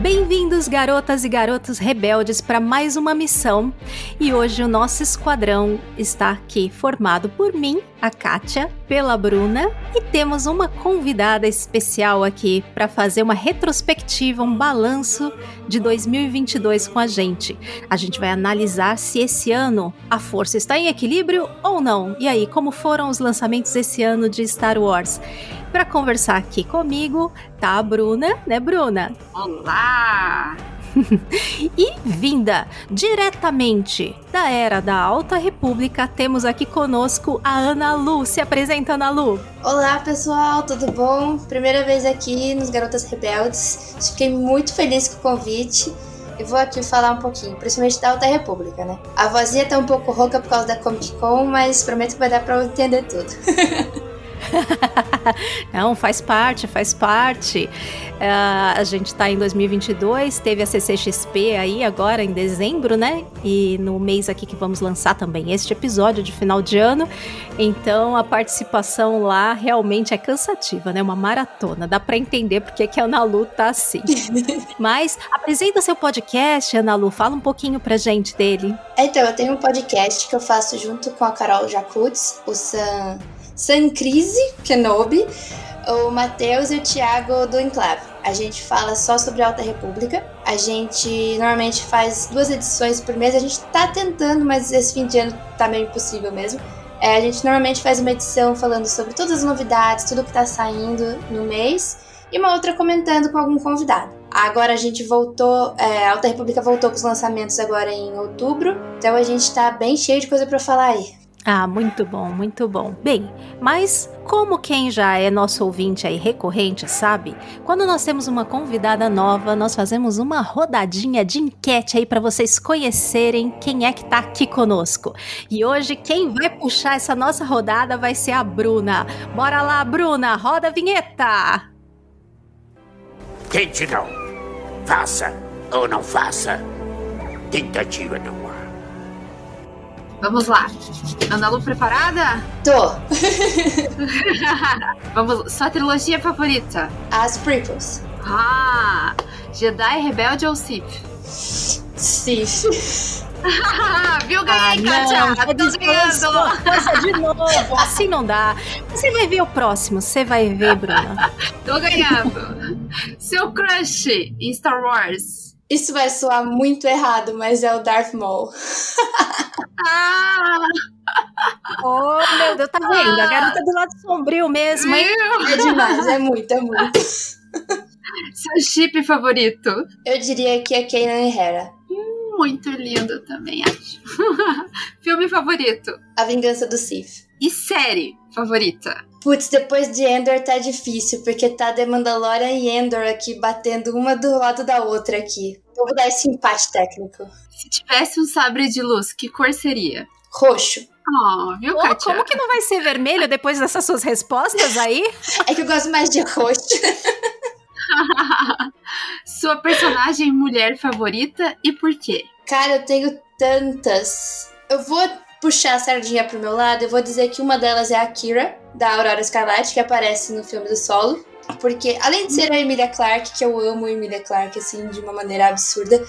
Bem-vindos, garotas e garotos rebeldes, para mais uma missão. E hoje o nosso esquadrão está aqui formado por mim, a Kátia, pela Bruna e temos uma convidada especial aqui para fazer uma retrospectiva, um balanço de 2022 com a gente. A gente vai analisar se esse ano a força está em equilíbrio ou não. E aí, como foram os lançamentos esse ano de Star Wars? Para conversar aqui comigo tá a Bruna, né, Bruna? Olá! e vinda diretamente da era da Alta República, temos aqui conosco a Ana Lu. Se apresenta, Ana Lu. Olá, pessoal, tudo bom? Primeira vez aqui nos Garotas Rebeldes. Fiquei muito feliz com o convite. E vou aqui falar um pouquinho, principalmente da Alta República, né? A vozinha tá um pouco rouca por causa da Comic Con, mas prometo que vai dar pra eu entender tudo. Não, faz parte, faz parte. Uh, a gente está em 2022, teve a CCXP aí agora em dezembro, né? E no mês aqui que vamos lançar também este episódio de final de ano. Então a participação lá realmente é cansativa, né? Uma maratona. Dá para entender porque que a Ana Lu tá assim. Mas apresenta seu podcast, Ana Lu. Fala um pouquinho pra gente dele. Então, eu tenho um podcast que eu faço junto com a Carol Jacutz, o Sam Sancrise Kenobi, o Matheus e o Thiago do Enclave. A gente fala só sobre Alta República. A gente normalmente faz duas edições por mês. A gente tá tentando, mas esse fim de ano tá meio impossível mesmo. É, a gente normalmente faz uma edição falando sobre todas as novidades, tudo que tá saindo no mês, e uma outra comentando com algum convidado. Agora a gente voltou, é, a Alta República voltou com os lançamentos agora em outubro, então a gente tá bem cheio de coisa para falar aí. Ah, muito bom, muito bom. Bem, mas como quem já é nosso ouvinte aí recorrente sabe, quando nós temos uma convidada nova, nós fazemos uma rodadinha de enquete aí para vocês conhecerem quem é que tá aqui conosco. E hoje quem vai puxar essa nossa rodada vai ser a Bruna. Bora lá, Bruna, roda a vinheta. Tente não. Faça ou não faça. Tentativa não Vamos lá. Ana Lu preparada? Tô. Vamos, sua trilogia favorita? As prequels. Ah, Jedi, Rebelde ou Sith? Sith. Viu, ganhei, ah, Kátia! Tô ganhando! Coisa de novo! Assim não dá. Você vai ver o próximo, você vai ver, Bruna. Tô ganhando. Seu crush em Star Wars? Isso vai soar muito errado, mas é o Darth Maul. ah! Oh, meu Deus, tá vendo? A garota do lado sombrio mesmo, hein? É demais, é muito, é muito. Seu chip favorito? Eu diria que é Kanan Hera. Hum, muito lindo também, acho. Filme favorito? A Vingança do Sith. E série favorita? Putz, depois de Endor tá difícil, porque tá The Mandalorian e Endor aqui batendo uma do lado da outra aqui. Eu vou dar esse empate técnico. Se tivesse um sabre de luz, que cor seria? Roxo. Oh, viu, oh, Katia? Como que não vai ser vermelho depois dessas suas respostas aí? é que eu gosto mais de roxo. Sua personagem mulher favorita e por quê? Cara, eu tenho tantas. Eu vou puxar a sardinha pro meu lado, eu vou dizer que uma delas é a Kira, da Aurora Escarlate, que aparece no filme do Solo. Porque, além de ser a Emilia Clarke, que eu amo a Emilia Clarke, assim, de uma maneira absurda,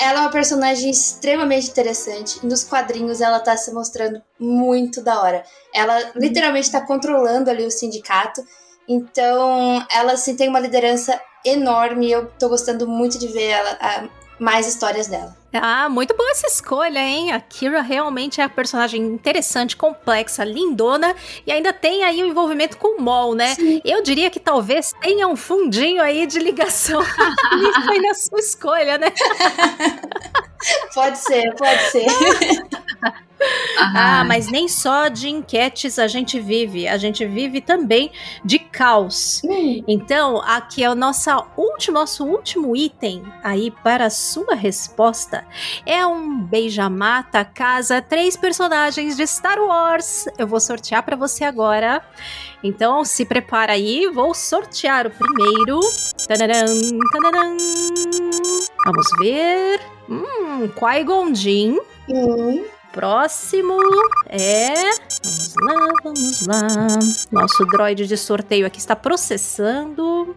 ela é uma personagem extremamente interessante. Nos quadrinhos ela tá se mostrando muito da hora. Ela literalmente tá controlando ali o sindicato. Então, ela, assim, tem uma liderança enorme. Eu tô gostando muito de ver ela, a, mais histórias dela. Ah, muito boa essa escolha, hein? A Kira realmente é a personagem interessante, complexa, lindona e ainda tem aí o um envolvimento com o Mol, né? Sim. Eu diria que talvez tenha um fundinho aí de ligação aí na sua escolha, né? pode ser, pode ser. Ah, mas nem só de enquetes a gente vive, a gente vive também de caos. Hum, Então, aqui é o nossa último, nosso último item aí para a sua resposta. É um beija-mata casa três personagens de Star Wars. Eu vou sortear para você agora. Então, se prepara aí, vou sortear o primeiro. Tanaram, tanaram. Vamos ver. Hum, Qui-Gon Jinn. Próximo é. Vamos lá, vamos lá. Nosso droid de sorteio aqui está processando.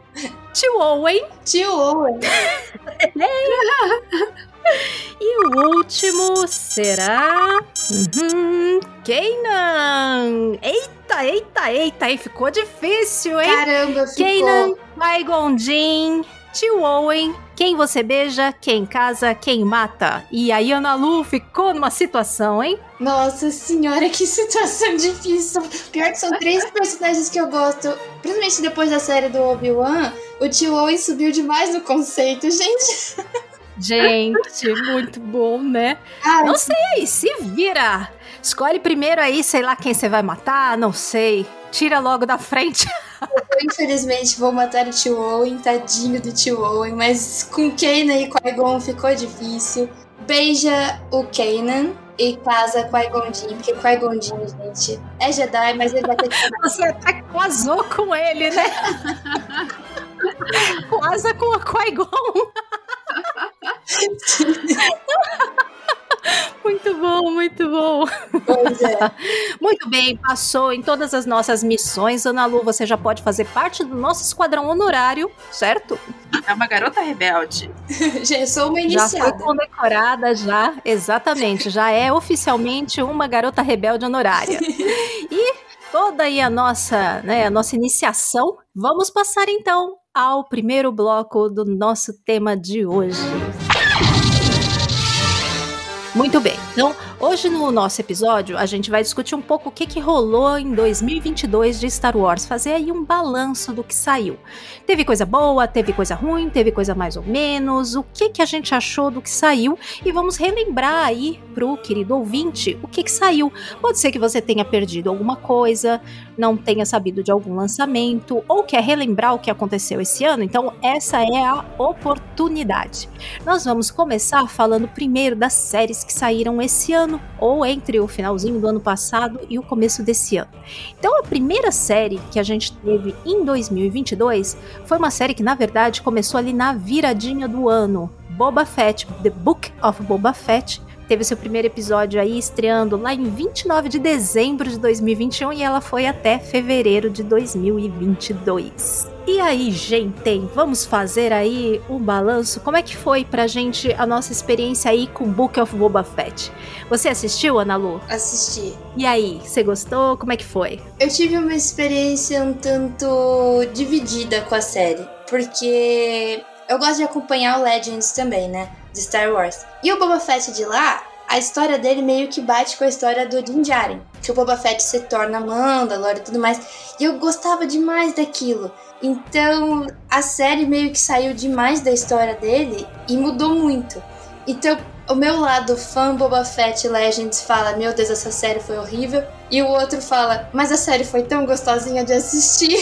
Tio Owen. Tio Owen. E o último será. Uhum, Kanan. Eita, eita, eita. Aí ficou difícil, hein? Caramba, Kanan, ficou. Qui-Gon Jinn, Tio Owen. Quem você beija, quem casa, quem mata. E aí Ana Lu ficou numa situação, hein? Nossa senhora, que situação difícil. Pior que são três personagens que eu gosto. Principalmente depois da série do Obi-Wan, o tio Owen subiu demais no conceito, gente. Gente, muito bom, né? Ai, Não sei, se vira. Escolhe primeiro aí, sei lá quem você vai matar, não sei. Tira logo da frente. eu, infelizmente vou matar o tio Owen, tadinho do tio Owen, mas com Kanan e Qui-Gon ficou difícil. Beija o Kanan e casa Qui-Gon Jinn, porque Qui-Gon Jinn, gente, é Jedi, mas ele vai ter que Você até casou com ele, né? Casa com a Qui-Gon. Muito bom, muito bom. Pois é. Muito bem, passou em todas as nossas missões. Ana Lu, você já pode fazer parte do nosso esquadrão honorário, certo? É uma garota rebelde. Já sou uma Já foi iniciada. condecorada, já, exatamente. Já é oficialmente uma garota rebelde honorária. E toda aí a nossa, né, a nossa iniciação. Vamos passar então ao primeiro bloco do nosso tema de hoje. Muito bem. Então, hoje no nosso episódio, a gente vai discutir um pouco o que, que rolou em 2022 de Star Wars, fazer aí um balanço do que saiu. Teve coisa boa, teve coisa ruim, teve coisa mais ou menos, o que, que a gente achou do que saiu e vamos relembrar aí pro querido ouvinte o que, que saiu. Pode ser que você tenha perdido alguma coisa, não tenha sabido de algum lançamento ou quer relembrar o que aconteceu esse ano, então essa é a oportunidade. Nós vamos começar falando primeiro das séries que saíram esse ano, ou entre o finalzinho do ano passado e o começo desse ano. Então, a primeira série que a gente teve em 2022 foi uma série que, na verdade, começou ali na viradinha do ano. Boba Fett, The Book of Boba Fett, teve seu primeiro episódio aí estreando lá em 29 de dezembro de 2021 e ela foi até fevereiro de 2022. E aí, gente, vamos fazer aí um balanço? Como é que foi pra gente a nossa experiência aí com Book of Boba Fett? Você assistiu, Ana Lu? Assisti. E aí, você gostou? Como é que foi? Eu tive uma experiência um tanto dividida com a série, porque eu gosto de acompanhar o Legends também, né? De Star Wars. E o Boba Fett de lá, a história dele meio que bate com a história do Din Djarin. Que o Boba Fett se torna Mandalore e tudo mais. E eu gostava demais daquilo. Então, a série meio que saiu demais da história dele e mudou muito. Então, o meu lado fã Boba Fett Legends fala: Meu Deus, essa série foi horrível. E o outro fala: Mas a série foi tão gostosinha de assistir.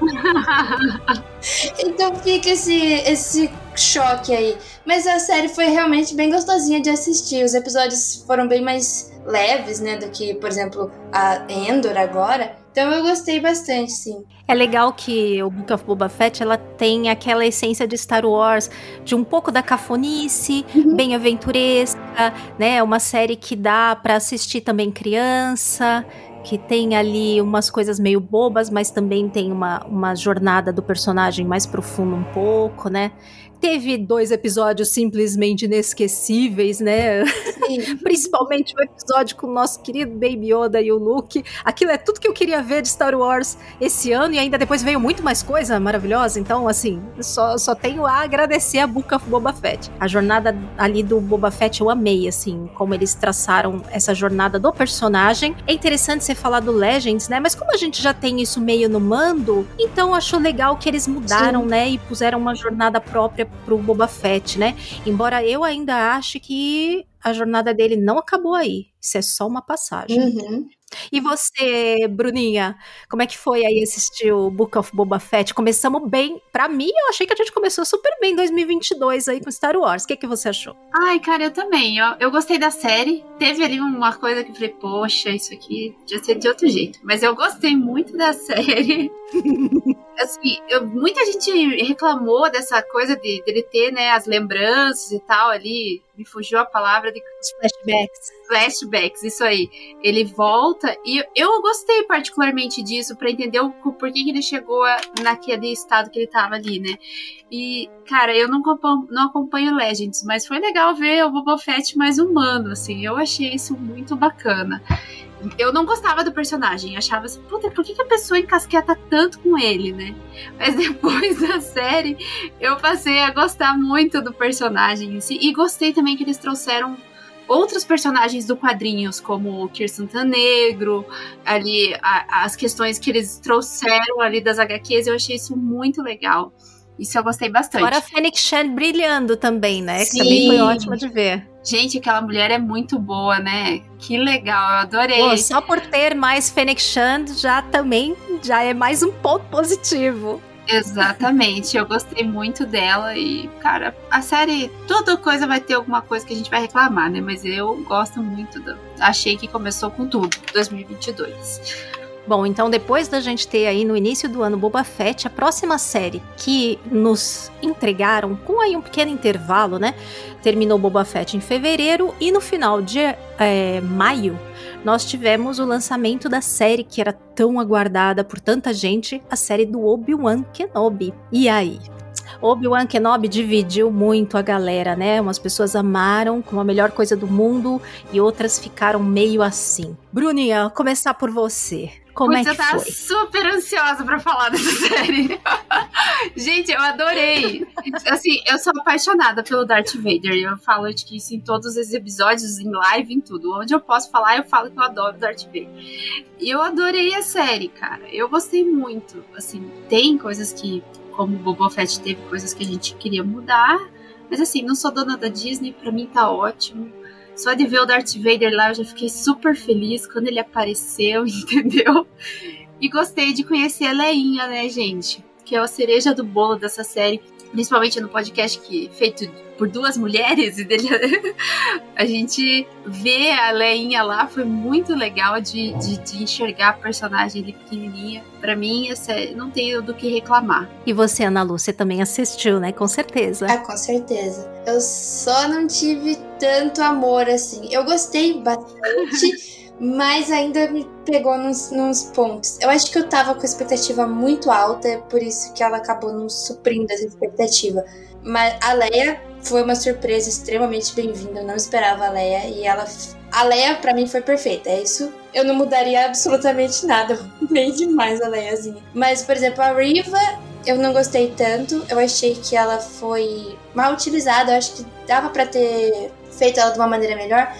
então fica esse, esse choque aí. Mas a série foi realmente bem gostosinha de assistir. Os episódios foram bem mais leves, né? Do que, por exemplo, a Endor agora. Então eu gostei bastante, sim. É legal que o Book of Boba Fett ela tem aquela essência de Star Wars, de um pouco da cafonice, Uhum. bem aventuresca, né? Uma série que dá pra assistir também criança, que tem ali umas coisas meio bobas, mas também tem uma, uma jornada do personagem mais profunda um pouco, né? Teve dois episódios simplesmente inesquecíveis, né? Sim. Principalmente o episódio com o nosso querido Baby Yoda e o Luke. Aquilo é tudo que eu queria ver de Star Wars esse ano e ainda depois veio muito mais coisa maravilhosa. Então, assim, só, só tenho a agradecer a Book of Boba Fett. A jornada ali do Boba Fett eu amei, assim, como eles traçaram essa jornada do personagem. É interessante você falar do Legends, né? Mas como a gente já tem isso meio no mando, então acho legal que eles mudaram, né? E puseram uma jornada própria pro Boba Fett, né? Embora eu ainda ache que a jornada dele não acabou aí. Isso é só uma passagem. Uhum. E você, Bruninha, como é que foi aí assistir o Book of Boba Fett? Começamos bem. Pra mim, eu achei que a gente começou super bem em 2022 aí com Star Wars. O que, que você achou? Ai, cara, eu também. Eu, eu gostei da série. Teve ali uma coisa que eu falei, poxa, isso aqui podia ser de outro jeito. Mas eu gostei muito da série. Assim, eu, muita gente reclamou dessa coisa de dele ter, né, as lembranças e tal ali. Me fugiu a palavra de Os flashbacks. flashbacks, isso aí. Ele volta e eu gostei particularmente disso para entender o por que ele chegou a- naquele estado que ele tava ali, né? E, cara, eu não acompanho, não acompanho Legends, mas foi legal ver o Boba Fett mais humano, assim. Eu achei isso muito bacana. Eu não gostava do personagem, achava assim, puta, por que, que a pessoa encasqueta tanto com ele, né? Mas depois da série, eu passei a gostar muito do personagem em si. E gostei também que eles trouxeram outros personagens do quadrinhos, como o Kirsten Negro, ali a- as questões que eles trouxeram ali das HQs, eu achei isso muito legal. Isso eu gostei bastante. Fora a Fennec Shan brilhando também, né? Que Sim. também foi ótimo de ver. Gente, aquela mulher é muito boa, né? Que legal, eu adorei. Pô, só por ter mais Fennec Shan já também já é mais um ponto positivo. Exatamente, eu gostei muito dela e, cara, a série, toda coisa vai ter alguma coisa que a gente vai reclamar, né? Mas eu gosto muito da. Achei que começou com tudo, 2022. Bom, então depois da gente ter aí no início do ano Boba Fett, a próxima série que nos entregaram com aí um pequeno intervalo, né? Terminou Boba Fett em fevereiro e no final de é, maio nós tivemos o lançamento da série que era tão aguardada por tanta gente, a série do Obi-Wan Kenobi. E aí? Obi-Wan Kenobi dividiu muito a galera, né? Umas pessoas amaram como a melhor coisa do mundo e outras ficaram meio assim. Bruninha, começar por você. Como é eu que tava foi? super ansiosa pra falar dessa série. Gente, eu adorei. Assim, eu sou apaixonada pelo Darth Vader. Eu falo de que isso em todos os episódios, em live, em tudo. Onde eu posso falar, eu falo que eu adoro Darth Vader. E eu adorei a série, cara. Eu gostei muito. Assim, tem coisas que, como Boba Fett, teve coisas que a gente queria mudar. Mas assim, não sou dona da Disney, pra mim tá ótimo. Só de ver o Darth Vader lá, eu já fiquei super feliz quando ele apareceu, entendeu? E gostei de conhecer a Leinha, né, gente? Que é a cereja do bolo dessa série. Principalmente no podcast que feito por duas mulheres. E dele, a gente vê a Leinha lá. Foi muito legal de, de, de enxergar a personagem ali pequenininha. Pra mim, essa, não tenho do que reclamar. E você, Ana Lu, você também assistiu, né? Com certeza. Ah, com certeza. Eu só não tive tanto amor assim. Eu gostei bastante, mas ainda me pegou nos, nos pontos. Eu acho que eu tava com a expectativa muito alta, é por isso que ela acabou não suprindo essa expectativa. Mas a Leia foi uma surpresa extremamente bem-vinda. Eu não esperava a Leia e ela. A Leia, pra mim, foi perfeita. É isso. Eu não mudaria absolutamente nada. Nem demais a Leiazinha. Mas, por exemplo, a Riva, eu não gostei tanto. Eu achei que ela foi mal utilizada. Eu acho que dava pra ter feito ela de uma maneira melhor.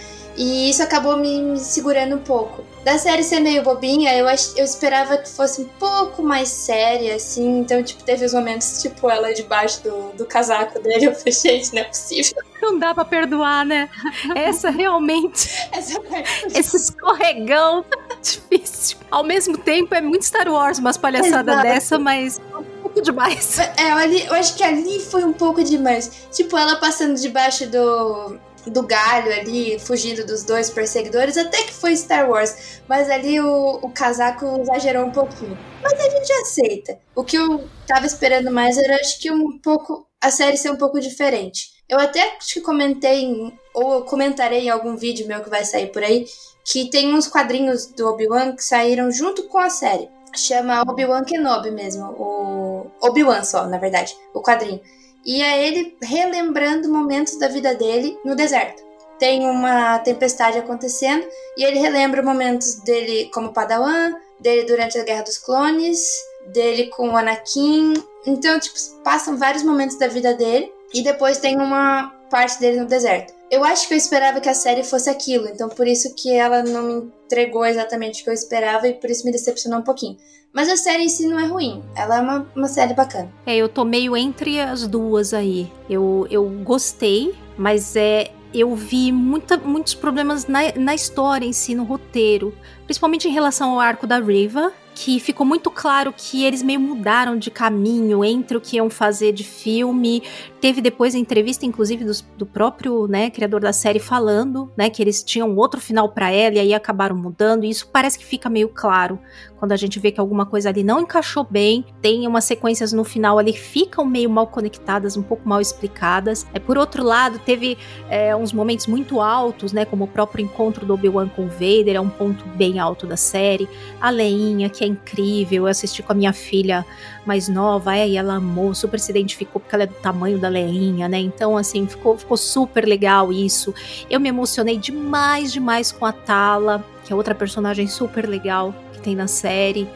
E isso acabou me, me segurando um pouco. Da série ser meio bobinha, eu, ach, eu esperava que fosse um pouco mais séria, assim. Então, tipo, teve os momentos, tipo, ela debaixo do, do casaco dele. Eu falei, gente, não é possível. Não dá pra perdoar, né? Essa realmente, Essa parte esse escorregão difícil. Ao mesmo tempo, é muito Star Wars, umas palhaçadas Exato. dessa, mas um pouco demais. É, ali, eu acho que ali foi um pouco demais. Tipo, ela passando debaixo do, do galho ali, fugindo dos dois perseguidores, até que foi Star Wars. Mas ali o, o casaco exagerou um pouquinho. Mas a gente aceita. O que eu tava esperando mais era, acho que um pouco. A série ser um pouco diferente. Eu até que comentei, ou comentarei em algum vídeo meu que vai sair por aí, que tem uns quadrinhos do Obi-Wan que saíram junto com a série. Chama Obi-Wan Kenobi mesmo, o Obi-Wan só, na verdade, o quadrinho. E é ele relembrando momentos da vida dele no deserto. Tem uma tempestade acontecendo e ele relembra momentos dele como Padawan, dele durante a Guerra dos Clones, dele com o Anakin. Então, tipo, passam vários momentos da vida dele e depois tem uma parte dele no deserto. Eu acho que eu esperava que a série fosse aquilo, então por isso que ela não me entregou exatamente o que eu esperava e por isso me decepcionou um pouquinho. Mas a série em si não é ruim, ela é uma, uma série bacana. É, eu tô meio entre as duas aí. Eu, eu gostei, mas é, eu vi muita, muitos problemas na, na história em si, no roteiro. Principalmente em relação ao arco da Riva, que ficou muito claro que eles meio mudaram de caminho entre o que iam fazer de filme. Teve depois a entrevista, inclusive, do, do próprio né, criador da série falando né, que eles tinham outro final para ela e aí acabaram mudando. E isso parece que fica meio claro quando a gente vê que alguma coisa ali não encaixou bem. Tem umas sequências no final ali que ficam meio mal conectadas, um pouco mal explicadas. É, por outro lado, teve é, uns momentos muito altos, né, como o próprio encontro do Obi-Wan com o Vader, é um ponto bem alto da série. A Leinha, que é incrível. Eu assisti com a minha filha mais nova, é, e ela amou, super se identificou porque ela é do tamanho da Leinha, né? Então, assim, ficou, ficou super legal isso. Eu me emocionei demais, demais com a Tala, que é outra personagem super legal que tem na série.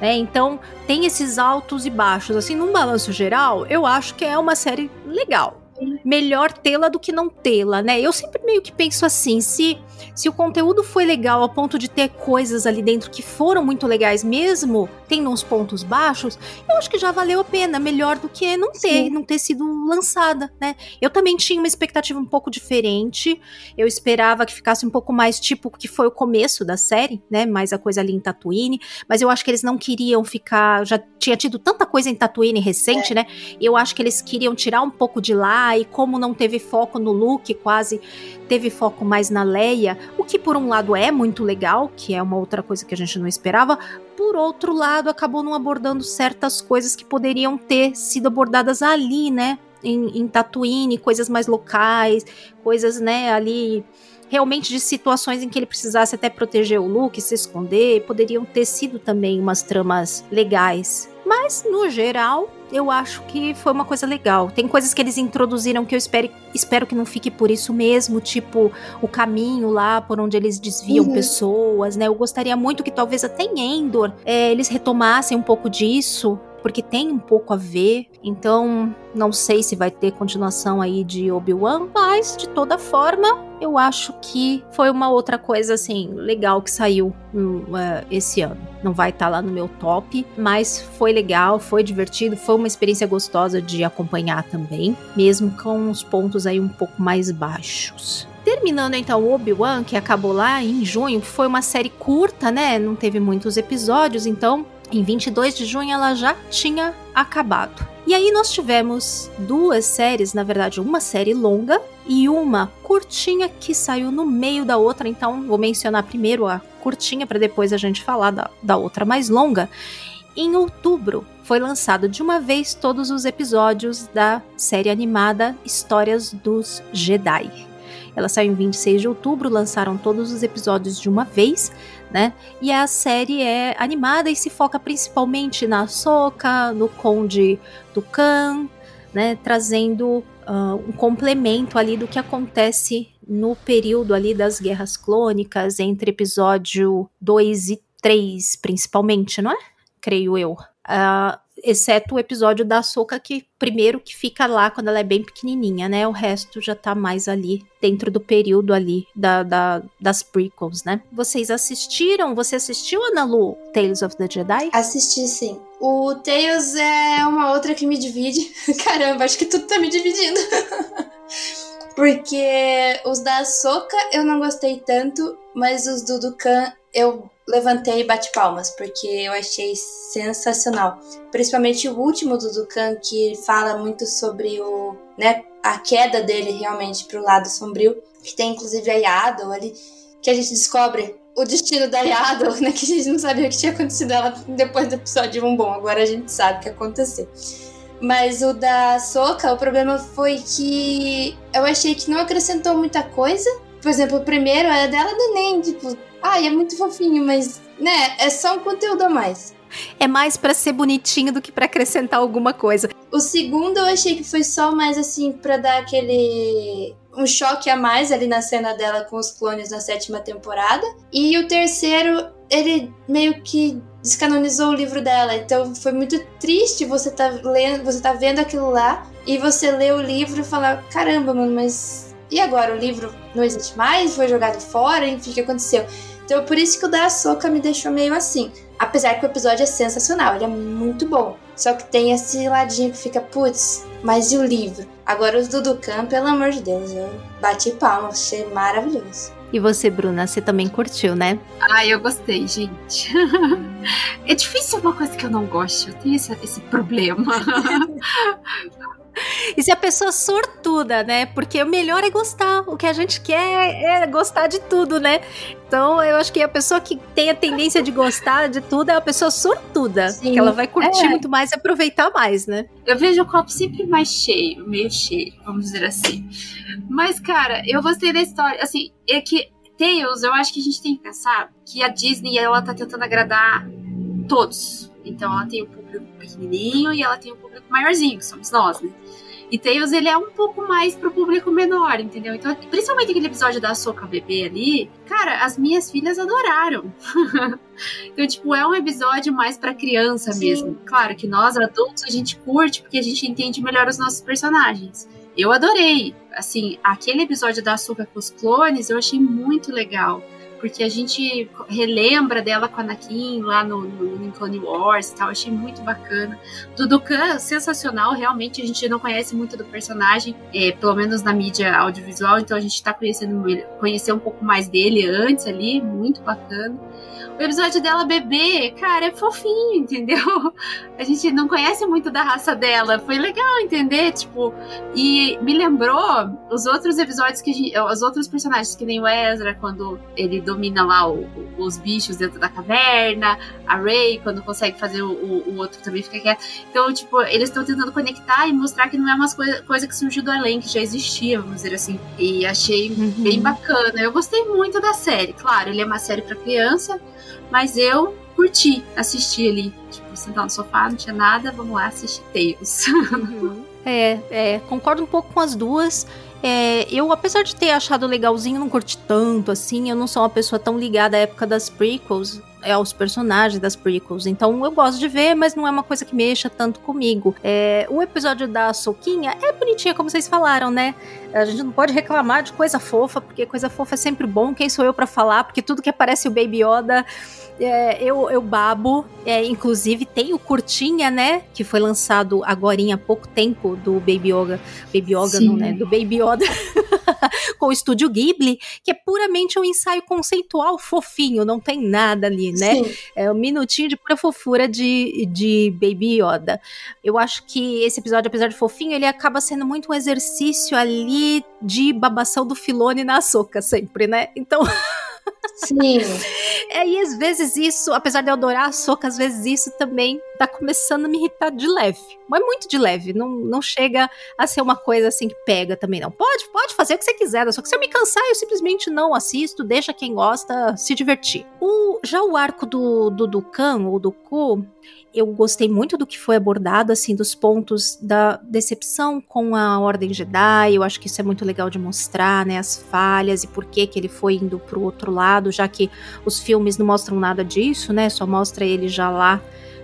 né? então, tem esses altos e baixos. Assim, num balanço geral, eu acho que é uma série legal melhor tê-la do que não tê-la, né? Eu sempre meio que penso assim, se se o conteúdo foi legal a ponto de ter coisas ali dentro que foram muito legais mesmo, tendo uns pontos baixos, eu acho que já valeu a pena, melhor do que não ter, Sim. não ter sido lançada, né? Eu também tinha uma expectativa um pouco diferente. Eu esperava que ficasse um pouco mais tipo que foi o começo da série, né? Mais a coisa ali em Tatooine, mas eu acho que eles não queriam ficar, já tinha tido tanta coisa em Tatooine recente, é. né? Eu acho que eles queriam tirar um pouco de lá e como não teve foco no Luke, quase teve foco mais na Leia, o que por um lado é muito legal, que é uma outra coisa que a gente não esperava, por outro lado acabou não abordando certas coisas que poderiam ter sido abordadas ali, né? Em, em Tatooine, coisas mais locais, coisas, né, ali realmente de situações em que ele precisasse até proteger o Luke, se esconder, poderiam ter sido também umas tramas legais. Mas, no geral, eu acho que foi uma coisa legal. Tem coisas que eles introduziram que eu espero, espero que não fique por isso mesmo, tipo o caminho lá por onde eles desviam uhum. pessoas, né? Eu gostaria muito que talvez até em Endor é, eles retomassem um pouco disso, porque tem um pouco a ver. Então, não sei se vai ter continuação aí de Obi-Wan, mas de toda forma, eu acho que foi uma outra coisa assim legal que saiu uh, esse ano. Não vai estar tá lá no meu top, mas foi legal, foi divertido, foi uma experiência gostosa de acompanhar também, mesmo com os pontos aí um pouco mais baixos. Terminando então Obi-Wan, que acabou lá em junho, foi uma série curta, né? Não teve muitos episódios, então em 22 de junho ela já tinha acabado. E aí nós tivemos duas séries, na verdade, uma série longa e uma curtinha que saiu no meio da outra. Então vou mencionar primeiro a curtinha para depois a gente falar da, da outra mais longa. Em outubro foi lançado de uma vez todos os episódios da série animada Histórias dos Jedi. Ela saiu em 26 de outubro, lançaram todos os episódios de uma vez, né? E a série é animada e se foca principalmente na Soka, no Conde do Khan, né? Trazendo uh, um complemento ali do que acontece no período ali das guerras clônicas, entre episódio 2 e 3, principalmente, não é? Creio eu. Uh, exceto o episódio da Soca que primeiro que fica lá quando ela é bem pequenininha, né? O resto já tá mais ali dentro do período ali da, da, das prequels, né? Vocês assistiram? Você assistiu, Ana Lu, Tales of the Jedi? Assisti, sim. O Tales é uma outra que me divide. Caramba, acho que tudo tá me dividindo. Porque os da Soca eu não gostei tanto, mas os do Dukan eu levantei e bati palmas, porque eu achei sensacional. Principalmente o último do Dukan, que fala muito sobre o, né, a queda dele realmente pro lado sombrio, que tem inclusive a Yaddle ali, que a gente descobre o destino da Yaddle, né, que a gente não sabia o que tinha acontecido ela depois do episódio 1. Bom, agora a gente sabe o que aconteceu. Mas o da Soca, o problema foi que eu achei que não acrescentou muita coisa. Por exemplo, o primeiro é dela do Nen, tipo, Ai, é muito fofinho, mas, né, é só um conteúdo a mais. é mais para ser bonitinho do que para acrescentar alguma coisa. O segundo eu achei que foi só mais assim para dar aquele um choque a mais ali na cena dela com os clones na sétima temporada. E o terceiro, ele meio que descanonizou o livro dela. Então foi muito triste você tá lendo, você tá vendo aquilo lá e você lê o livro e falar, caramba, mano, mas e agora o livro não existe mais, foi jogado fora, enfim, o que aconteceu? Então por isso que o da Soca me deixou meio assim. Apesar que o episódio é sensacional, ele é muito bom. Só que tem esse ladinho que fica, putz, mas e o livro? Agora os do Ducan, pelo amor de Deus, eu bati palmas, achei maravilhoso. E você, Bruna, você também curtiu, né? Ah, eu gostei, gente. é difícil uma coisa que eu não gosto, eu tenho esse, esse problema. E se a pessoa é sortuda, né? Porque o melhor é gostar. O que a gente quer é gostar de tudo, né? Então, eu acho que a pessoa que tem a tendência de gostar de tudo é a pessoa sortuda. Sim. Que ela vai curtir é. muito mais e aproveitar mais, né? Eu vejo o copo sempre mais cheio, meio cheio, vamos dizer assim. Mas, cara, eu gostei da história. Assim, é que Tails, eu acho que a gente tem que pensar que a Disney, ela tá tentando agradar todos. Então, ela tem o público pequenininho e ela tem o público maiorzinho, que somos nós, né? E Tails, ele é um pouco mais pro público menor, entendeu? Então, principalmente aquele episódio da Soca Bebê ali, cara, as minhas filhas adoraram. então, tipo, é um episódio mais para criança Sim. mesmo. Claro que nós, adultos, a gente curte porque a gente entende melhor os nossos personagens. Eu adorei. Assim, aquele episódio da Açúcar com os clones, eu achei muito legal porque a gente relembra dela com a Anakin lá no, no, no Clone Wars e tal, achei muito bacana. Do Dukan, sensacional, realmente a gente não conhece muito do personagem, é, pelo menos na mídia audiovisual, então a gente tá conhecendo conhecer um pouco mais dele antes ali, muito bacana. O episódio dela bebê, cara, é fofinho, entendeu? A gente não conhece muito da raça dela. Foi legal entender, tipo, e me lembrou os outros episódios que a gente, os outros personagens que nem o Ezra quando ele domina lá o, os bichos dentro da caverna, a Ray quando consegue fazer o, o, outro também fica quieto. Então, tipo, eles estão tentando conectar e mostrar que não é uma coisa, coisa que surgiu do além, que já existia, vamos dizer assim. E achei uhum. bem bacana. Eu gostei muito da série. Claro, ele é uma série para criança, mas eu curti assistir ali. Tipo, sentar no sofá, não tinha nada, vamos lá assistir Tales. Uhum. É, é, concordo um pouco com as duas. É, eu, apesar de ter achado legalzinho, não curti tanto assim. Eu não sou uma pessoa tão ligada à época das prequels, é, aos personagens das prequels. Então eu gosto de ver, mas não é uma coisa que mexa tanto comigo. É, o episódio da Soquinha é bonitinha, como vocês falaram, né? A gente não pode reclamar de coisa fofa, porque coisa fofa é sempre bom. Quem sou eu para falar? Porque tudo que aparece o Baby Yoda é, eu, eu babo. É, inclusive tem o Curtinha, né? Que foi lançado agora há pouco tempo do Baby Yoga. Baby Yoga, Sim. não, né? Do Baby Yoda. com o estúdio Ghibli, que é puramente um ensaio conceitual fofinho, não tem nada ali, né? Sim. É um minutinho de pura fofura de, de Baby Yoda. Eu acho que esse episódio, apesar de fofinho, ele acaba sendo muito um exercício ali de babação do Filone na soca sempre, né? Então. Sim. É, e às vezes isso, apesar de eu adorar a soca, às vezes isso também tá começando a me irritar de leve. Mas muito de leve. Não, não chega a ser uma coisa assim que pega também, não. Pode, pode fazer o que você quiser, só que se eu me cansar, eu simplesmente não assisto, deixa quem gosta se divertir. O, já o arco do, do Dukan, ou do Ku, eu gostei muito do que foi abordado, assim, dos pontos da decepção com a Ordem Jedi. Eu acho que isso é muito legal de mostrar, né, as falhas e por que que ele foi indo pro outro lado, já que os filmes não mostram nada disso, né, só mostra ele já lá,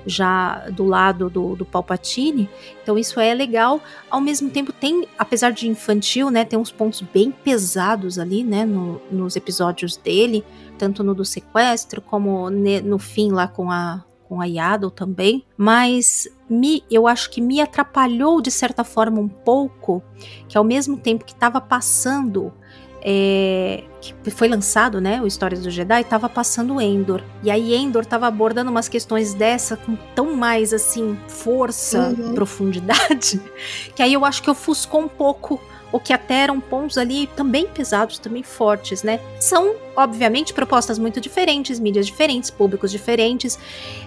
já do lado do, do Palpatine. Então isso é legal. Ao mesmo tempo tem, apesar de infantil, né, tem uns pontos bem pesados ali, né, no, nos episódios dele, tanto no do sequestro como ne, no fim lá com a com a Yaddle também, mas me, eu acho que me atrapalhou de certa forma um pouco, que ao mesmo tempo que estava passando é, que foi lançado, né, o Histórias do Jedi, estava passando Endor. E aí Endor estava abordando umas questões dessa com tão mais assim força, uhum. profundidade, que aí eu acho que ofuscou um pouco o que até eram pontos ali também pesados, também fortes, né? São, obviamente, propostas muito diferentes, mídias diferentes, públicos diferentes.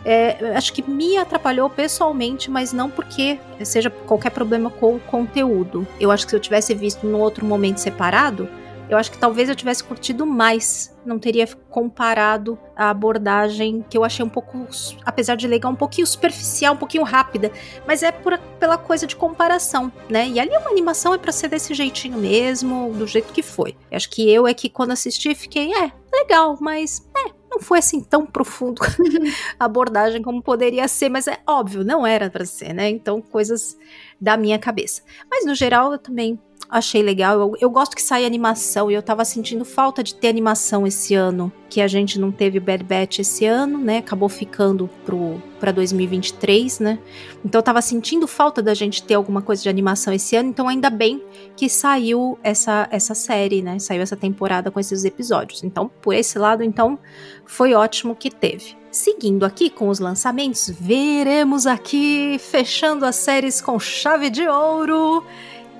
É, acho que me atrapalhou pessoalmente, mas não porque seja qualquer problema com o conteúdo. Eu acho que se eu tivesse visto num outro momento separado, eu acho que talvez eu tivesse curtido mais. Não teria comparado a abordagem que eu achei um pouco, apesar de legal, um pouquinho superficial, um pouquinho rápida, mas é por, pela coisa de comparação, né? E ali uma animação é para ser desse jeitinho mesmo, do jeito que foi. Eu acho que eu é que quando assisti fiquei, é, legal, mas é, não foi assim tão profundo a abordagem como poderia ser, mas é óbvio, não era para ser, né? Então, coisas da minha cabeça. Mas no geral, eu também achei legal. Eu, eu, gosto que saia animação e eu tava sentindo falta de ter animação esse ano, que a gente não teve Bad Batch esse ano, né? Acabou ficando pro para 2023, né? Então eu tava sentindo falta da gente ter alguma coisa de animação esse ano, então ainda bem que saiu essa essa série, né? Saiu essa temporada com esses episódios. Então, por esse lado, então foi ótimo que teve. Seguindo aqui com os lançamentos, veremos aqui fechando as séries com chave de ouro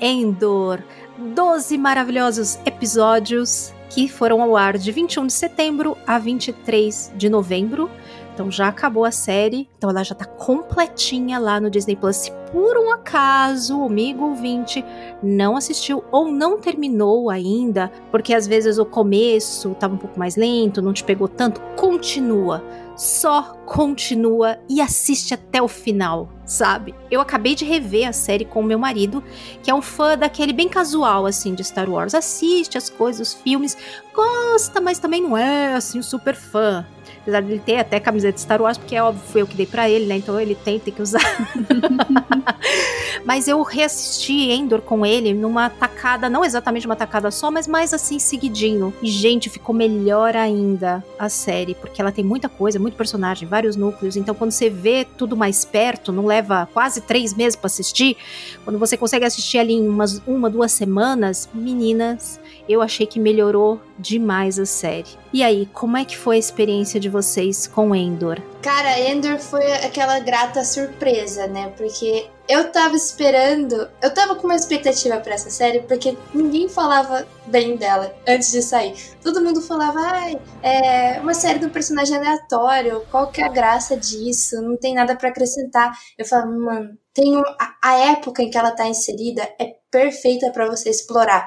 Endor. 12 maravilhosos episódios que foram ao ar de 21 de setembro a 23 de novembro. Então já acabou a série, então ela já tá completinha lá no Disney Plus. Se por um acaso o amigo ouvinte não assistiu ou não terminou ainda, porque às vezes o começo tava um pouco mais lento, não te pegou tanto, continua só continua e assiste até o final, sabe? Eu acabei de rever a série com o meu marido, que é um fã daquele bem casual, assim, de Star Wars. Assiste as coisas, os filmes, gosta, mas também não é, assim, super fã. Apesar de ele ter até camiseta de Star Wars, porque é óbvio, foi eu que dei para ele, né? Então ele tem, tem que usar. mas eu reassisti Endor com ele numa tacada, não exatamente uma tacada só, mas mais assim, seguidinho. E, gente, ficou melhor ainda a série, porque ela tem muita coisa, muito personagem, vários núcleos. Então, quando você vê tudo mais perto, não leva quase três meses para assistir, quando você consegue assistir ali em umas, uma, duas semanas, meninas, eu achei que melhorou demais a série. E aí, como é que foi a experiência de vocês com Endor? Cara, Endor foi aquela grata surpresa, né? Porque eu tava esperando, eu tava com uma expectativa para essa série, porque ninguém falava bem dela antes de sair. Todo mundo falava, ai, é uma série um personagem aleatório, qual que é a graça disso? Não tem nada para acrescentar. Eu falava, mano, tem a, a época em que ela tá inserida é perfeita para você explorar.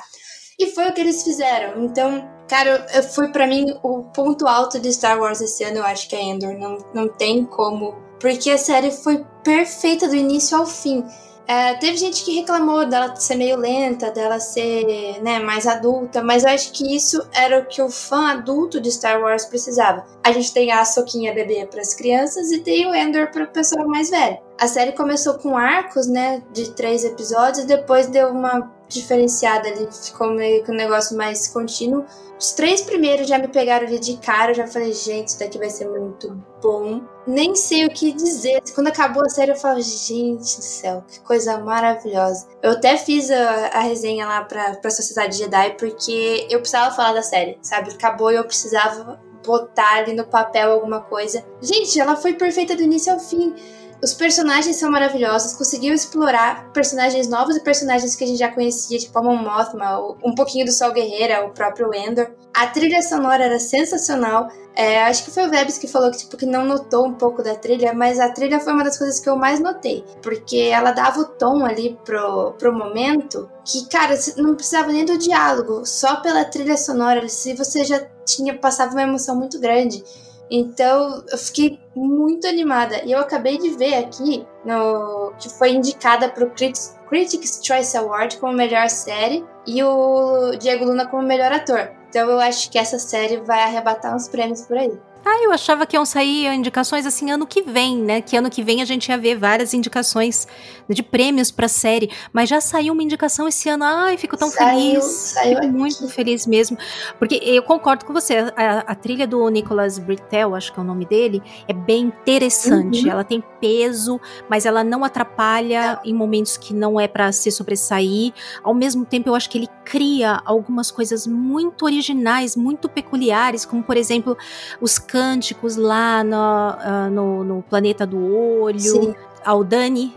E foi o que eles fizeram. Então, cara, foi para mim o ponto alto de Star Wars esse ano, eu acho que é Endor. Não, não tem como. Porque a série foi perfeita do início ao fim. É, teve gente que reclamou dela ser meio lenta, dela ser né, mais adulta, mas eu acho que isso era o que o fã adulto de Star Wars precisava. A gente tem a Soquinha bebê para as crianças e tem o Endor para o pessoal mais velho. A série começou com arcos, né, de três episódios, depois deu uma diferenciada ali, ficou meio que um negócio mais contínuo. Os três primeiros já me pegaram ali de cara, eu já falei, gente, isso daqui vai ser muito bom. Nem sei o que dizer. Quando acabou a série, eu falo, gente do céu, que coisa maravilhosa. Eu até fiz a, a resenha lá pra, pra Sociedade Jedi, porque eu precisava falar da série, sabe? Acabou e eu precisava botar ali no papel alguma coisa. Gente, ela foi perfeita do início ao fim os personagens são maravilhosos, conseguiu explorar personagens novos e personagens que a gente já conhecia, tipo a Mon Mothma, um pouquinho do Sol Guerreira, o próprio Endor. A trilha sonora era sensacional. É, acho que foi o Vebs que falou que, tipo, que não notou um pouco da trilha, mas a trilha foi uma das coisas que eu mais notei. Porque ela dava o tom ali pro, pro momento que, cara, não precisava nem do diálogo, só pela trilha sonora, se você já tinha passava uma emoção muito grande. Então eu fiquei muito animada. E eu acabei de ver aqui no que foi indicada para o Critics, Critics Choice Award como melhor série e o Diego Luna como melhor ator. Então eu acho que essa série vai arrebatar uns prêmios por aí. Ah, eu achava que iam sair indicações assim ano que vem, né? Que ano que vem a gente ia ver várias indicações de prêmios pra série. Mas já saiu uma indicação esse ano. Ai, fico tão saiu, feliz. Saiu fico muito feliz mesmo. Porque eu concordo com você. A, a, trilha do Nicholas Britell, acho que é o nome dele, é bem interessante. Uhum. Ela tem peso, mas ela não atrapalha não. em momentos que não é para se sobressair. Ao mesmo tempo, eu acho que ele cria algumas coisas muito originais, muito peculiares, como por exemplo os cânticos lá no, uh, no, no, planeta do olho. Sim. Aldani,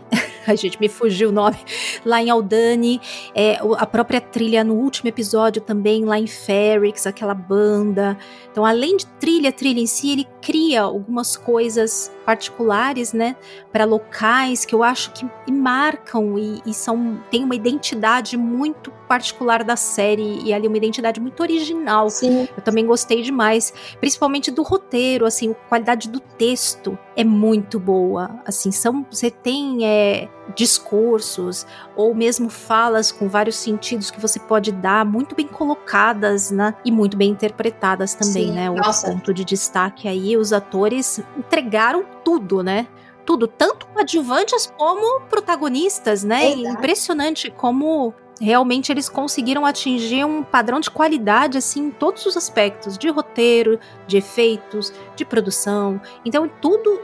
Ai, gente, me fugiu o nome. Lá em Aldani, é, a própria trilha no último episódio também, lá em Ferrix, aquela banda. Então, além de trilha, trilha em si, ele cria algumas coisas particulares, né, para locais que eu acho que marcam e, e são tem uma identidade muito particular da série e ali uma identidade muito original. Sim. Eu também gostei demais, principalmente do roteiro, assim, a qualidade do texto é muito boa. Assim, são você tem é, discursos ou mesmo falas com vários sentidos que você pode dar, muito bem colocadas, né? E muito bem interpretadas também, Sim, né? Nossa. ponto de destaque aí, os atores entregaram tudo, né? Tudo, tanto coadjuvantes como protagonistas, né? Exato. Impressionante como realmente eles conseguiram atingir um padrão de qualidade assim em todos os aspectos, de roteiro, de efeitos, de produção. Então, tudo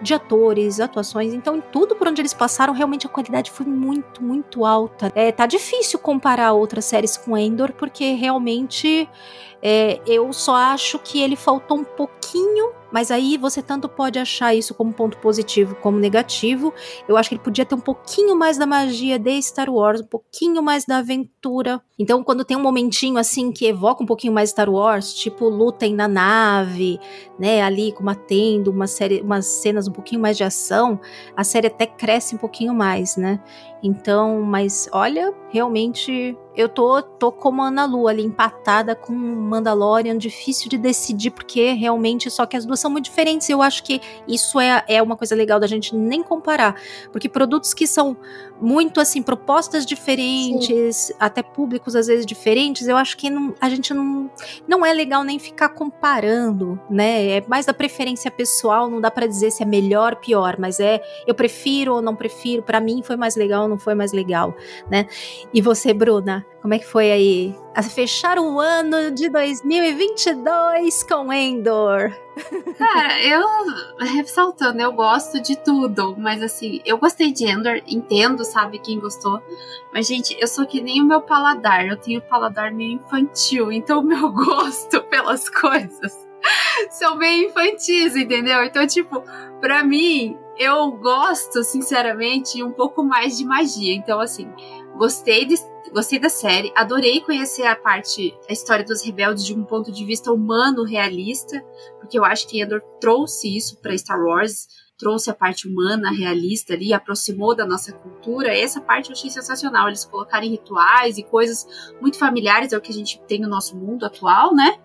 de atores, atuações, então em tudo por onde eles passaram, realmente a qualidade foi muito, muito alta. É, tá difícil comparar outras séries com Endor porque realmente é, eu só acho que ele faltou um pouquinho, mas aí você tanto pode achar isso como ponto positivo como negativo. Eu acho que ele podia ter um pouquinho mais da magia de Star Wars, um pouquinho mais da aventura. Então, quando tem um momentinho assim que evoca um pouquinho mais Star Wars, tipo lutem na nave, né, ali combatendo uma série, umas cenas um pouquinho mais de ação, a série até cresce um pouquinho mais, né? Então, mas olha, realmente eu tô, tô como a Ana Lu ali, empatada com Mandalorian, difícil de decidir, porque realmente só que as duas são muito diferentes. Eu acho que isso é, é uma coisa legal da gente nem comparar. Porque produtos que são muito assim, propostas diferentes, até públicos às vezes diferentes, eu acho que não, a gente não, não é legal nem ficar comparando, né? É mais da preferência pessoal, não dá pra dizer se é melhor, pior, mas é eu prefiro ou não prefiro, Pra mim foi mais legal, não foi mais legal, né? E você, Bruna, como é que foi aí? A fechar o ano de 2022 com Endor. Cara, eu ressaltando, eu gosto de tudo, mas assim, eu gostei de Endor, entendo, sabe, quem gostou. Mas, gente, eu sou que nem o meu paladar, eu tenho paladar meio infantil, então o meu gosto pelas coisas são meio infantis, entendeu? Então, tipo, pra mim, eu gosto, sinceramente, um pouco mais de magia. Então, assim, gostei de, gostei da série, adorei conhecer a parte, a história dos rebeldes de um ponto de vista humano realista, porque eu acho que Endor trouxe isso para Star Wars, trouxe a parte humana realista ali, aproximou da nossa cultura. Essa parte eu achei sensacional, eles colocarem rituais e coisas muito familiares ao que a gente tem no nosso mundo atual, né?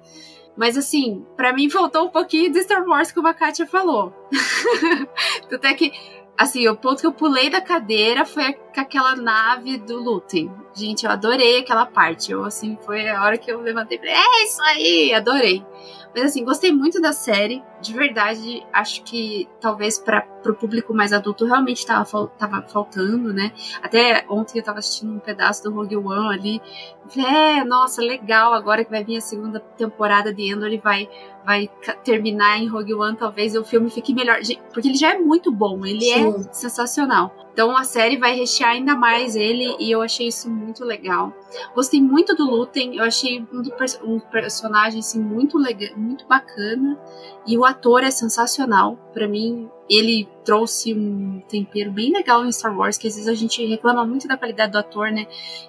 Mas assim, para mim faltou um pouquinho de Star Wars, como a Katia falou. Tanto é que, assim, o ponto que eu pulei da cadeira foi com aquela nave do Lutem. Gente, eu adorei aquela parte. Eu, assim, foi a hora que eu levantei e falei, é isso aí, adorei. Mas assim, gostei muito da série. De verdade, acho que talvez para o público mais adulto realmente tava, fal- tava faltando, né? Até ontem eu tava assistindo um pedaço do Rogue One ali. Falei, é, nossa, legal, agora que vai vir a segunda temporada de Endor, ele vai, vai terminar em Rogue One, talvez o filme fique melhor. Porque ele já é muito bom, ele Sim. é sensacional. Então a série vai rechear ainda mais ele e eu achei isso muito legal. Gostei muito do Lutem, eu achei um, do um personagem assim, muito legal, muito bacana. E o ator é sensacional. Pra mim, ele trouxe um tempero bem legal em Star Wars, que às vezes a gente reclama muito da qualidade do ator, né?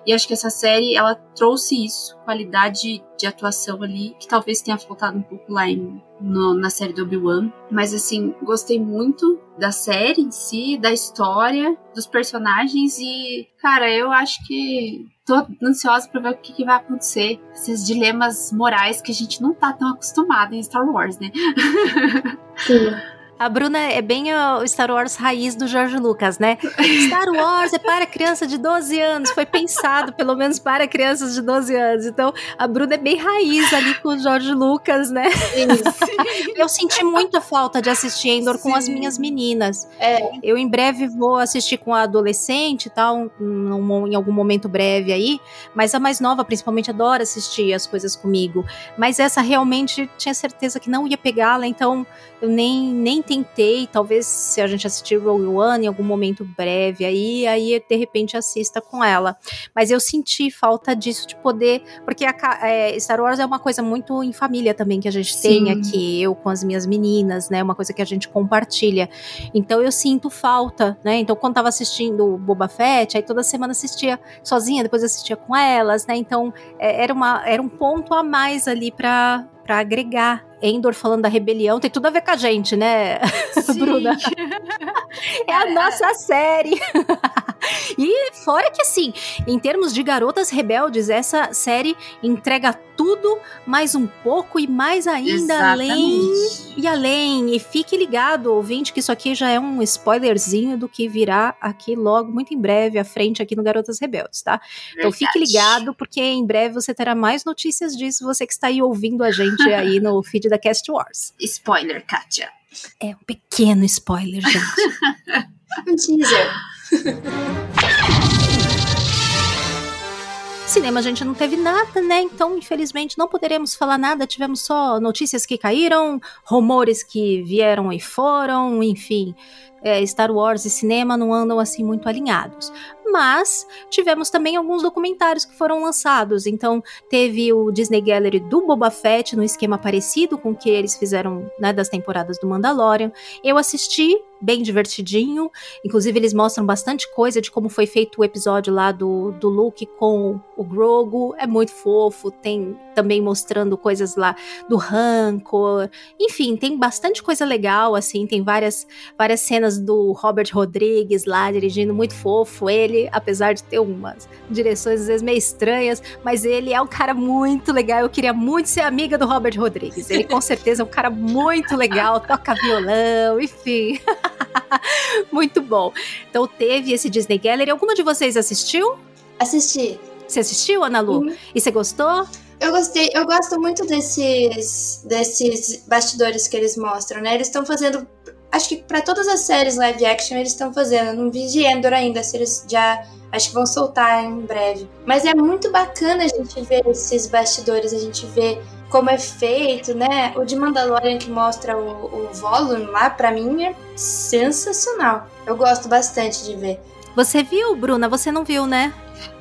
E acho que essa série, ela trouxe isso, qualidade de atuação ali, que talvez tenha faltado um pouco lá em, no- na série do Obi-Wan. Mas assim, gostei muito da série em si, da história, dos personagens e, cara, eu acho que tô ansiosa pra ver o que, que vai acontecer. Esses dilemas morais que a gente não tá tão acostumado em Star Wars, né? Sim. A Bruna é bem o Star Wars raiz do George Lucas, né? Star Wars é para criança de 12 anos, foi pensado pelo menos para crianças de 12 anos. Então, a Bruna é bem raiz ali com o George Lucas, né? Eu senti muita falta de assistir Endor com as Sim. minhas meninas. É, Eu em breve vou assistir com a adolescente e tal, em algum momento breve aí. Mas a mais nova, principalmente, adora assistir as coisas comigo. Mas essa realmente tinha certeza que não ia pegá-la, então eu nem, nem tentei, talvez se a gente assistir Rogue One em algum momento breve, aí, aí de repente assista com ela. Mas eu senti falta disso, de poder. Porque a, é, Star Wars é uma coisa muito em família também que a gente Sim. tem aqui, eu com as minhas meninas, né? Uma coisa que a gente compartilha. Então eu sinto falta, né? Então quando tava assistindo Boba Fett, aí toda semana assistia sozinha, depois assistia com elas, né? Então é, era, uma, era um ponto a mais ali para agregar Endor falando da rebelião, tem tudo a ver com a gente, né, Bruna? é a nossa série. e fora que, assim, em termos de garotas rebeldes, essa série entrega tudo, mais um pouco e mais ainda Exatamente. além e além. E fique ligado, ouvinte, que isso aqui já é um spoilerzinho do que virá aqui logo, muito em breve, à frente aqui no Garotas Rebeldes, tá? Verdade. Então fique ligado, porque em breve você terá mais notícias disso, você que está aí ouvindo a gente aí no feed da Cast Wars. Spoiler, Kátia. É um pequeno spoiler, gente. um teaser. Cinema a gente não teve nada, né? Então, infelizmente, não poderemos falar nada. Tivemos só notícias que caíram, rumores que vieram e foram, enfim. É, Star Wars e cinema não andam assim muito alinhados mas tivemos também alguns documentários que foram lançados. Então, teve o Disney Gallery do Boba Fett, no esquema parecido com o que eles fizeram né, das temporadas do Mandalorian. Eu assisti, bem divertidinho. Inclusive, eles mostram bastante coisa de como foi feito o episódio lá do, do Luke com o Grogu. É muito fofo. Tem também mostrando coisas lá do Rancor. Enfim, tem bastante coisa legal, assim. Tem várias, várias cenas do Robert Rodrigues lá dirigindo, muito fofo. Ele apesar de ter umas direções às vezes meio estranhas, mas ele é um cara muito legal. Eu queria muito ser amiga do Robert Rodrigues. Ele com certeza é um cara muito legal, toca violão, enfim. muito bom. Então teve esse Disney Gallery. Alguma de vocês assistiu? Assisti. Você assistiu, Ana Lu? Uhum. E você gostou? Eu gostei, eu gosto muito desses, desses bastidores que eles mostram, né? Eles estão fazendo acho que para todas as séries live action eles estão fazendo. Não vi de Endor ainda, se eles já. Acho que vão soltar em breve. Mas é muito bacana a gente ver esses bastidores, a gente ver como é feito, né? O de Mandalorian que mostra o, o volume lá, para mim é sensacional. Eu gosto bastante de ver. Você viu, Bruna? Você não viu, né?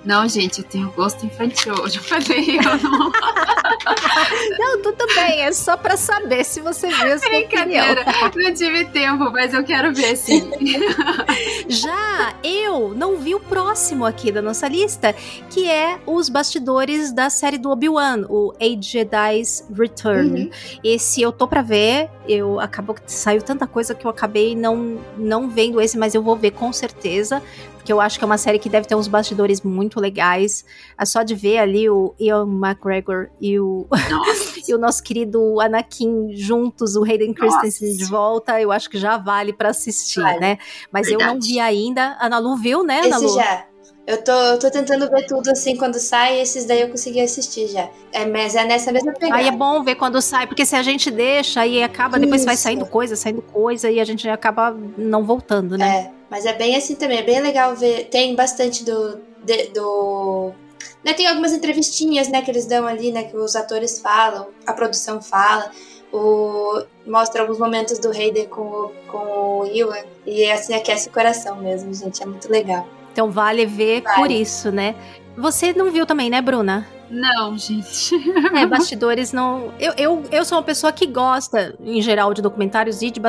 Não, gente, eu tenho gosto infantil. Eu já falei, eu não. não, tudo bem, é só pra saber se você viu essa Brincadeira, não tive tempo, mas eu quero ver sim. já eu não vi o próximo aqui da nossa lista, que é os bastidores da série do Obi-Wan, o Age Jedi's Return. Uhum. Esse eu tô pra ver, eu acabou que saiu tanta coisa que eu acabei não, não vendo esse, mas eu vou ver com certeza, porque eu acho que é uma série que deve ter uns bastidores muito legais. É só de ver ali o Ian McGregor e o, e o nosso querido Anakin juntos, o Hayden Christensen de volta, eu acho que já vale para assistir, vale. né? Mas Verdade. eu não vi ainda. Ana Lu viu, né, Ana Lu? Já. Eu tô, eu tô tentando ver tudo assim quando sai, esses daí eu consegui assistir já. É, mas é nessa mesma pegada. Aí é bom ver quando sai, porque se a gente deixa e acaba, Isso. depois vai saindo coisa, saindo coisa e a gente acaba não voltando, né? É, mas é bem assim também, é bem legal ver. Tem bastante do. De, do né, tem algumas entrevistinhas né, que eles dão ali, né? Que os atores falam, a produção fala. O, mostra alguns momentos do Hayden com, com o Ewan. E assim aquece o coração mesmo, gente. É muito legal. Então vale ver vale. por isso, né? Você não viu também, né, Bruna? Não, gente. É, bastidores não. Eu, eu, eu sou uma pessoa que gosta, em geral, de documentários e de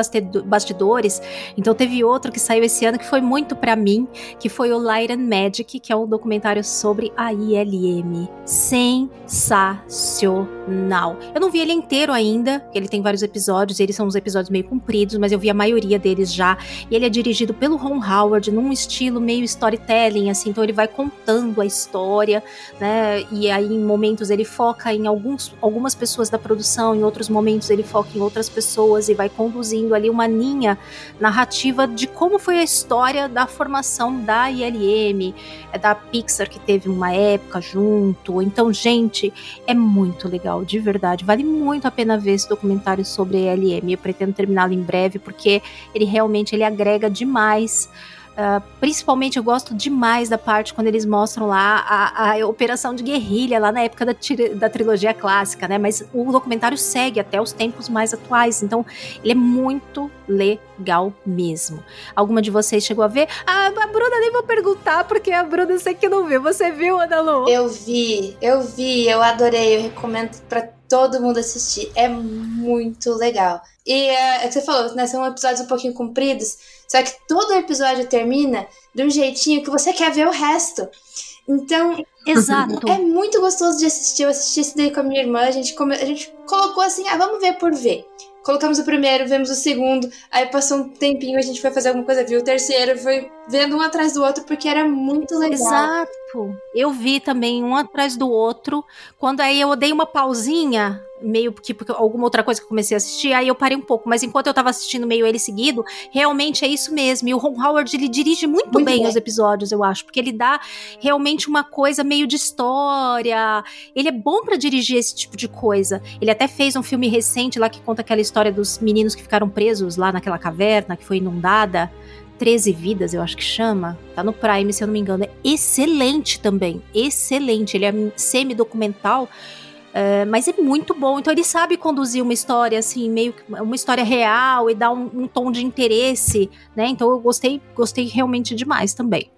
bastidores. Então teve outro que saiu esse ano que foi muito para mim, que foi o Light and Magic, que é um documentário sobre a ILM. Sensacional. Eu não vi ele inteiro ainda, ele tem vários episódios, eles são uns episódios meio compridos, mas eu vi a maioria deles já. E ele é dirigido pelo Ron Howard, num estilo meio storytelling, assim, então ele vai contando a história, né? E aí em momentos ele foca em alguns, algumas pessoas da produção, em outros momentos ele foca em outras pessoas e vai conduzindo ali uma linha narrativa de como foi a história da formação da ILM, é da Pixar que teve uma época junto. Então, gente, é muito legal, de verdade. Vale muito a pena ver esse documentário sobre a ILM. Eu pretendo terminá-lo em breve porque ele realmente ele agrega demais Uh, principalmente eu gosto demais da parte quando eles mostram lá a, a operação de guerrilha, lá na época da, da trilogia clássica, né? Mas o documentário segue até os tempos mais atuais, então ele é muito legal mesmo. Alguma de vocês chegou a ver? Ah, a Bruna nem vou perguntar, porque a Bruna sei que não viu. Você viu, Ana Lu? Eu vi, eu vi, eu adorei, eu recomendo para todo mundo assistir. É muito legal. E é, é que você falou, né? São episódios um pouquinho compridos, só que todo episódio termina de um jeitinho que você quer ver o resto. Então, Exato. É muito gostoso de assistir. Eu assisti esse daí com a minha irmã, a gente, come... a gente colocou assim, ah, vamos ver por ver. Colocamos o primeiro, vemos o segundo, aí passou um tempinho, a gente foi fazer alguma coisa, viu o terceiro, foi vendo um atrás do outro, porque era muito legal. Exato. Eu vi também um atrás do outro. Quando aí eu dei uma pausinha, meio que porque alguma outra coisa que eu comecei a assistir, aí eu parei um pouco. Mas enquanto eu tava assistindo meio ele seguido, realmente é isso mesmo. E o Ron Howard, ele dirige muito, muito bem, bem, os episódios, eu acho. Porque ele dá realmente uma coisa meio de história. Ele é bom para dirigir esse tipo de coisa. Ele até fez um filme recente lá que conta aquela história dos meninos que ficaram presos lá naquela caverna que foi inundada. 13 Vidas, eu acho que chama. Tá no Prime, se eu não me engano. É excelente também. Excelente. Ele é semi-documental é, mas é muito bom. Então ele sabe conduzir uma história assim, meio que uma história real e dar um, um, tom de interesse, né? Então eu gostei, gostei realmente demais também.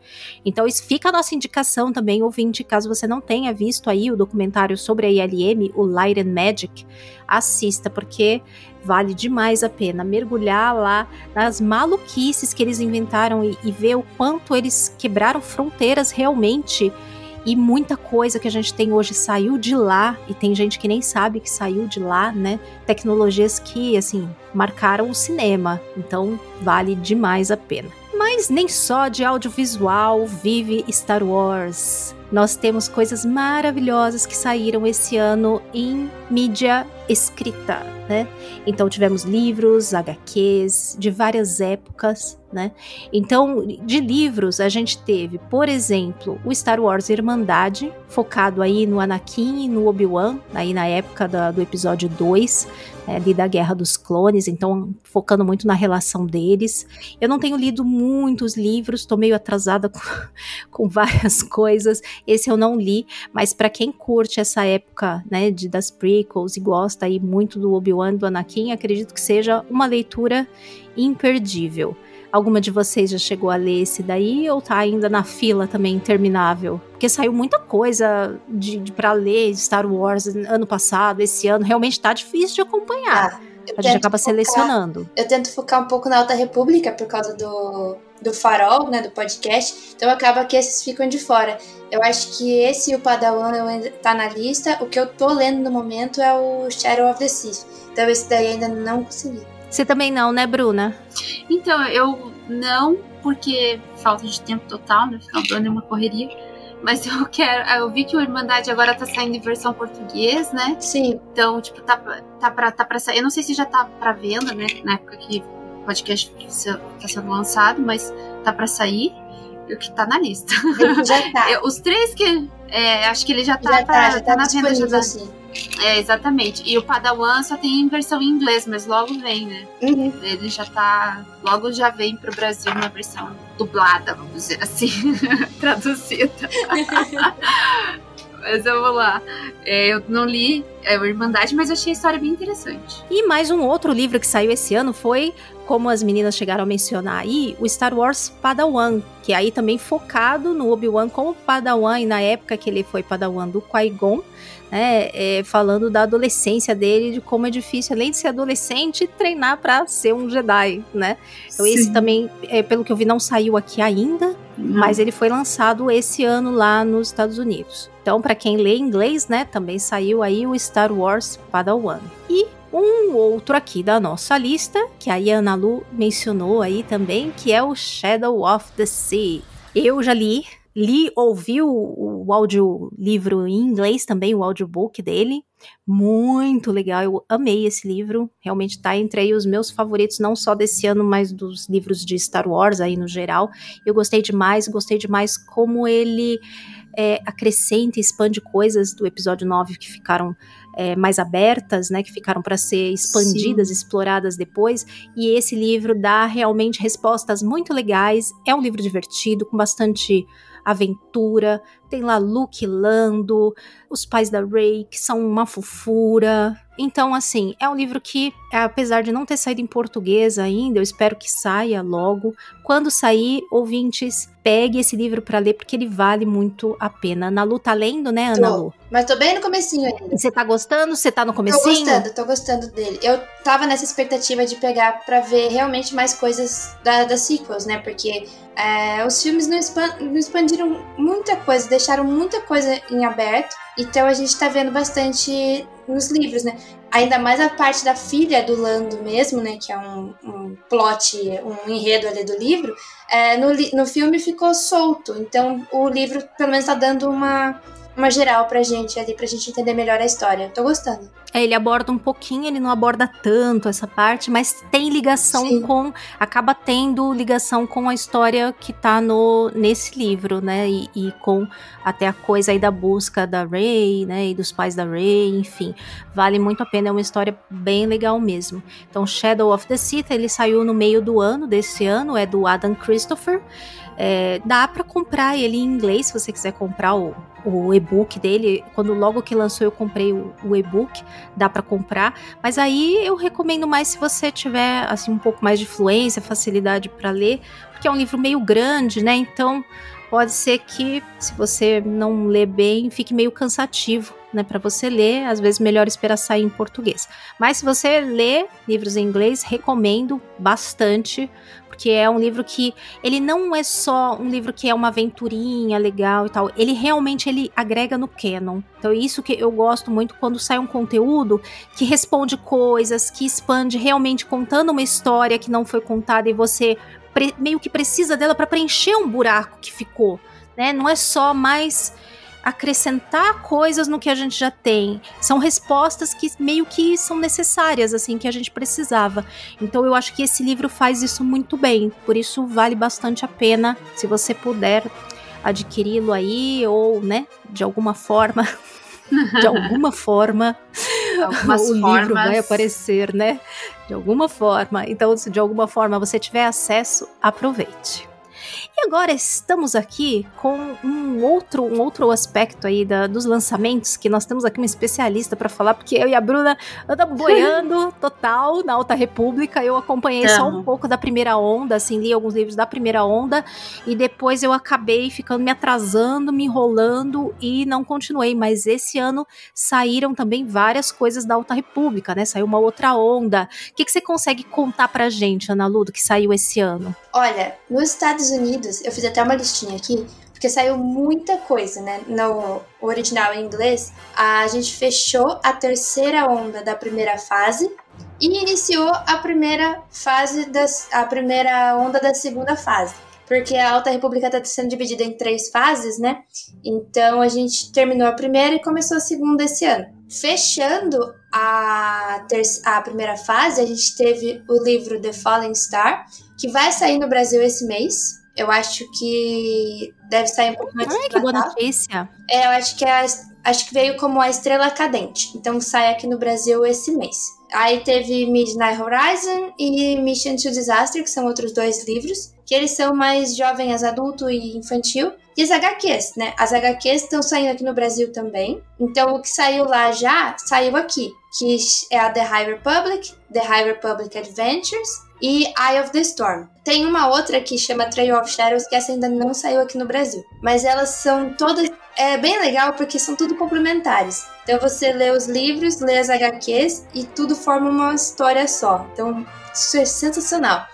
Então isso fica a nossa indicação também, ouvinte, caso você não tenha visto aí o documentário sobre a ILM, o Light and Magic, assista porque vale demais a pena mergulhar lá nas maluquices que eles inventaram e, e ver o quanto eles quebraram fronteiras realmente e muita coisa que a gente tem hoje saiu de lá, e tem gente que nem sabe que saiu de lá, né? Tecnologias que, assim, marcaram o cinema. Então, vale demais a pena. Mas nem só de audiovisual vive Star Wars. Nós temos coisas maravilhosas que saíram esse ano em mídia escrita, né? Então tivemos livros, HQs de várias épocas, né? Então, de livros a gente teve, por exemplo, o Star Wars Irmandade, focado aí no Anakin e no Obi-Wan, aí na época da, do episódio 2, né, ali da Guerra dos Clones, então focando muito na relação deles. Eu não tenho lido muitos livros, estou meio atrasada com, com, várias coisas. Esse eu não li, mas para quem curte essa época, né, de das prequels e gosta aí muito do Obi-Wan do Anakin, acredito que seja uma leitura imperdível. Alguma de vocês já chegou a ler esse daí ou tá ainda na fila também interminável? Porque saiu muita coisa de, de para ler de Star Wars ano passado, esse ano, realmente tá difícil de acompanhar. Ah, a gente acaba focar, selecionando. Eu tento focar um pouco na Alta República por causa do, do farol, né, do podcast. Então acaba que esses ficam de fora. Eu acho que esse e o Padawan tá na lista. O que eu tô lendo no momento é o Shadow of the Sith. Então esse daí ainda não consegui. Você também não, né, Bruna? Então, eu não, porque falta de tempo total, no final do ano é uma correria. Mas eu quero. Eu vi que o Irmandade agora tá saindo em versão português, né? Sim. Então, tipo, tá, tá, pra, tá pra sair. Eu não sei se já tá pra venda, né? Na época que podcast tá sendo lançado, mas tá pra sair. O que tá na lista. Já tá. Os três que. É, acho que ele já tá, já tá, já tá, tá na venda. Já tá. Assim. É, exatamente. E o Padawan só tem versão em inglês, mas logo vem, né? Uhum. Ele já tá. Logo já vem pro Brasil uma versão dublada, vamos dizer assim. traduzida. mas vamos lá. É, eu não li é, o Irmandade, mas eu achei a história bem interessante. E mais um outro livro que saiu esse ano foi, como as meninas chegaram a mencionar aí, o Star Wars Padawan, que aí também focado no Obi-Wan como Padawan, e na época que ele foi Padawan do Qui-Gon, né, é, falando da adolescência dele, de como é difícil, além de ser adolescente, treinar para ser um Jedi, né? Então Sim. esse também, é, pelo que eu vi, não saiu aqui ainda, mas ele foi lançado esse ano lá nos Estados Unidos. Então, para quem lê inglês, né, também saiu aí o Star Wars Padawan. E um outro aqui da nossa lista, que a Yana Lu mencionou aí também, que é o Shadow of the Sea. Eu já li, li, ouvi o, o audiolivro em inglês também, o audiobook dele. Muito legal, eu amei esse livro. Realmente tá entre os meus favoritos, não só desse ano, mas dos livros de Star Wars aí no geral. Eu gostei demais, gostei demais como ele é, acrescenta e expande coisas do episódio 9 que ficaram é, mais abertas, né, que ficaram para ser expandidas, Sim. exploradas depois. E esse livro dá realmente respostas muito legais. É um livro divertido, com bastante aventura. Tem lá Luke Lando, os pais da Ray, que são uma fofura. Então, assim, é um livro que, apesar de não ter saído em português ainda, eu espero que saia logo. Quando sair, ouvintes, pegue esse livro para ler, porque ele vale muito a pena. Ana Lu tá lendo, né, Ana tô, Lu? Mas tô bem no comecinho ainda. você tá gostando? Você tá no comecinho? Tô gostando, tô gostando dele. Eu tava nessa expectativa de pegar para ver realmente mais coisas da, das sequels, né? Porque é, os filmes não, não expandiram muita coisa, deixaram muita coisa em aberto. Então a gente tá vendo bastante nos livros, né? Ainda mais a parte da filha do Lando mesmo, né? Que é um, um plot, um enredo ali do livro. É, no, no filme ficou solto. Então o livro pelo menos tá dando uma uma geral pra gente ali, pra gente entender melhor a história. Tô gostando. É, ele aborda um pouquinho, ele não aborda tanto essa parte, mas tem ligação Sim. com. acaba tendo ligação com a história que tá no, nesse livro, né? E, e, com até a coisa aí da busca da Ray, né? E dos pais da Ray, enfim. Vale muito a pena, é uma história bem legal mesmo. Então, Shadow of the Sith, ele saiu no meio do ano, desse ano, é do Adam Christopher. É, dá para comprar ele em inglês, se você quiser comprar o, o e-book dele. Quando logo que lançou eu comprei o, o e-book, dá para comprar. Mas aí eu recomendo mais se você tiver assim um pouco mais de fluência, facilidade para ler, porque é um livro meio grande, né? Então pode ser que se você não lê bem, fique meio cansativo né, para você ler, às vezes melhor esperar sair em português. Mas se você lê livros em inglês, recomendo bastante, porque é um livro que ele não é só um livro que é uma aventurinha legal e tal, ele realmente ele agrega no canon. Então é isso que eu gosto muito quando sai um conteúdo que responde coisas, que expande realmente contando uma história que não foi contada e você meio que precisa dela para preencher um buraco que ficou, né? Não é só mais acrescentar coisas no que a gente já tem. São respostas que meio que são necessárias, assim, que a gente precisava. Então eu acho que esse livro faz isso muito bem. Por isso vale bastante a pena, se você puder adquiri-lo aí, ou, né, de alguma forma. de alguma forma, Algumas o formas. livro vai aparecer, né? De alguma forma. Então, se de alguma forma você tiver acesso, aproveite. E agora estamos aqui com um outro, um outro aspecto aí da, dos lançamentos, que nós temos aqui uma especialista para falar, porque eu e a Bruna andamos boiando total na Alta República. Eu acompanhei só um pouco da primeira onda, assim, li alguns livros da primeira onda, e depois eu acabei ficando me atrasando, me enrolando e não continuei. Mas esse ano saíram também várias coisas da Alta República, né? Saiu uma outra onda. O que, que você consegue contar pra gente, Ana Ludo, que saiu esse ano? Olha, nos Estados Unidos, eu fiz até uma listinha aqui, porque saiu muita coisa, né? No original em inglês, a gente fechou a terceira onda da primeira fase e iniciou a primeira fase das, a primeira onda da segunda fase. Porque a Alta República está sendo dividida em três fases, né? Então a gente terminou a primeira e começou a segunda esse ano. Fechando a, a primeira fase, a gente teve o livro The Falling Star, que vai sair no Brasil esse mês. Eu acho que deve sair um pouco antes Ai, que boa notícia. É, eu acho que, é, acho que veio como a Estrela Cadente. Então sai aqui no Brasil esse mês. Aí teve Midnight Horizon e Mission to Disaster, que são outros dois livros, que eles são mais jovens, adulto e infantil. E as HQs, né? As HQs estão saindo aqui no Brasil também. Então o que saiu lá já, saiu aqui. Que é a The High Republic, The High Republic Adventures e Eye of the Storm. Tem uma outra que chama Trail of Shadows, que essa ainda não saiu aqui no Brasil. Mas elas são todas. É bem legal porque são tudo complementares. Então você lê os livros, lê as HQs e tudo forma uma história só. Então isso é sensacional.